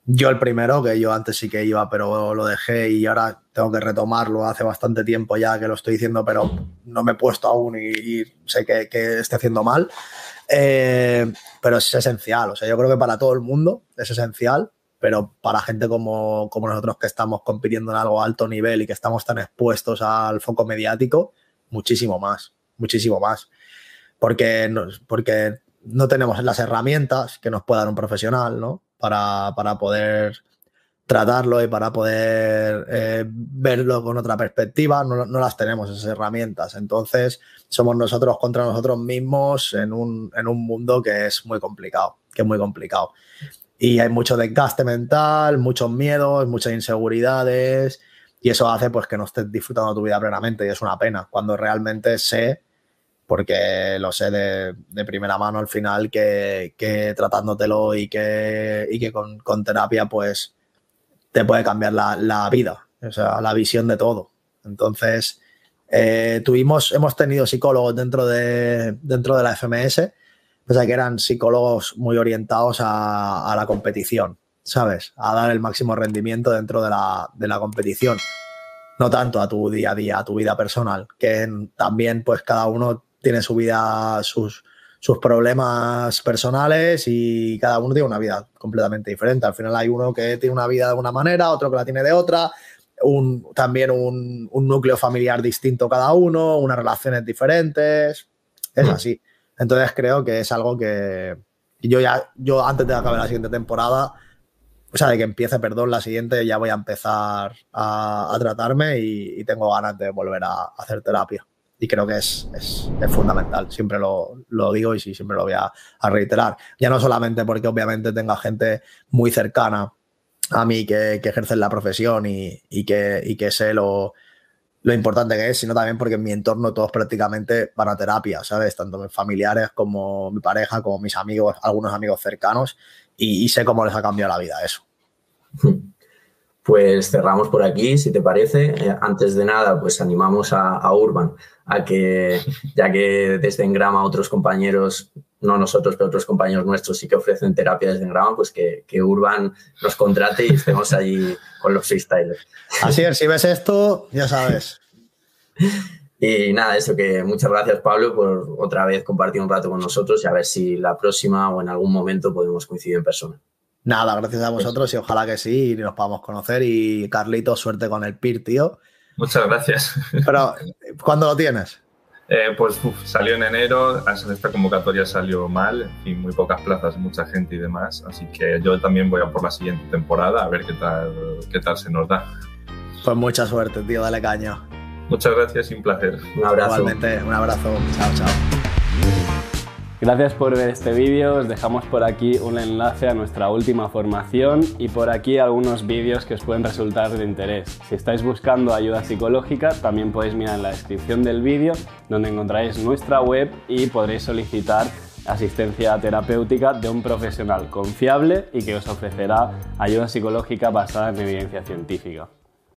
Yo el primero, que yo antes sí que iba, pero lo dejé y ahora tengo que retomarlo. Hace bastante tiempo ya que lo estoy diciendo, pero no me he puesto aún y, sé que, que esté haciendo mal. Eh, pero es esencial, o sea, yo creo que para todo el mundo es esencial, pero para gente como, como nosotros que estamos compitiendo en algo alto nivel y que estamos tan expuestos al foco mediático, muchísimo más, muchísimo más. Porque, porque no tenemos las herramientas que nos pueda dar un profesional, ¿no? Para, para poder tratarlo y para poder eh, verlo con otra perspectiva, no, no, las tenemos esas herramientas. Entonces, somos nosotros contra nosotros mismos en un, en un mundo que es muy complicado, que es muy complicado. Y hay mucho desgaste mental, muchos miedos, muchas inseguridades, y eso hace pues que no estés disfrutando tu vida plenamente, y es una pena, cuando realmente sé porque lo sé de, primera mano al final que, que tratándotelo y que, y que con, con, terapia pues te puede cambiar la, la, vida, o sea, la visión de todo. Entonces, eh, tuvimos, hemos tenido psicólogos dentro de, dentro de la FMS, pues que eran psicólogos muy orientados a, a, la competición, ¿sabes? A dar el máximo rendimiento dentro de la, de la competición no tanto a tu día a día, a tu vida personal, que también pues cada uno tiene su vida, sus, sus problemas personales y cada uno tiene una vida completamente diferente. Al final hay uno que tiene una vida de una manera, otro que la tiene de otra, un, también un, un núcleo familiar distinto cada uno, unas relaciones diferentes. Es así. Entonces creo que es algo que yo ya, yo antes de acabar la siguiente temporada, o sea, de que empiece, perdón, la siguiente, ya voy a empezar a, a tratarme y, tengo ganas de volver a, hacer terapia y creo que es, es, es fundamental. Siempre lo, lo, digo y sí, siempre lo voy a, a, reiterar. Ya no solamente porque obviamente tenga gente muy cercana a mí que, que ejerce la profesión y, y, que, y que sé lo, lo importante que es, sino también porque en mi entorno todos prácticamente van a terapia, ¿sabes? Tanto mis familiares como mi pareja, como mis amigos, algunos amigos cercanos, y, sé cómo les ha cambiado la vida eso. Pues cerramos por aquí, si te parece. Eh, antes de nada, pues animamos a, a, Urban a que, ya que desde Engrama otros compañeros, no nosotros, pero otros compañeros nuestros sí que ofrecen terapia desde Engrama, pues que, que Urban nos contrate y estemos allí con los freestylers. Así es, si ves esto, ya sabes. Y nada, eso que muchas gracias Pablo por otra vez compartir un rato con nosotros y a ver si la próxima o en algún momento podemos coincidir en persona. Nada, gracias a vosotros y ojalá que sí y nos podamos conocer. Y Carlito, suerte con el PIR, tío. Muchas gracias. Pero, ¿cuándo lo tienes? Eh, pues uf, salió en enero, esta convocatoria salió mal, en fin, muy pocas plazas, mucha gente y demás, así que yo también voy a por la siguiente temporada a ver qué tal, qué tal se nos da. Pues mucha suerte, tío, dale caña. Muchas gracias y un placer. Un abrazo. Igualmente, un abrazo. Chao, chao. Gracias por ver este vídeo, os dejamos por aquí un enlace a nuestra última formación y por aquí algunos vídeos que os pueden resultar de interés. Si estáis buscando ayuda psicológica, también podéis mirar en la descripción del vídeo donde encontraréis nuestra web y podréis solicitar asistencia terapéutica de un profesional confiable y que os ofrecerá ayuda psicológica basada en evidencia científica.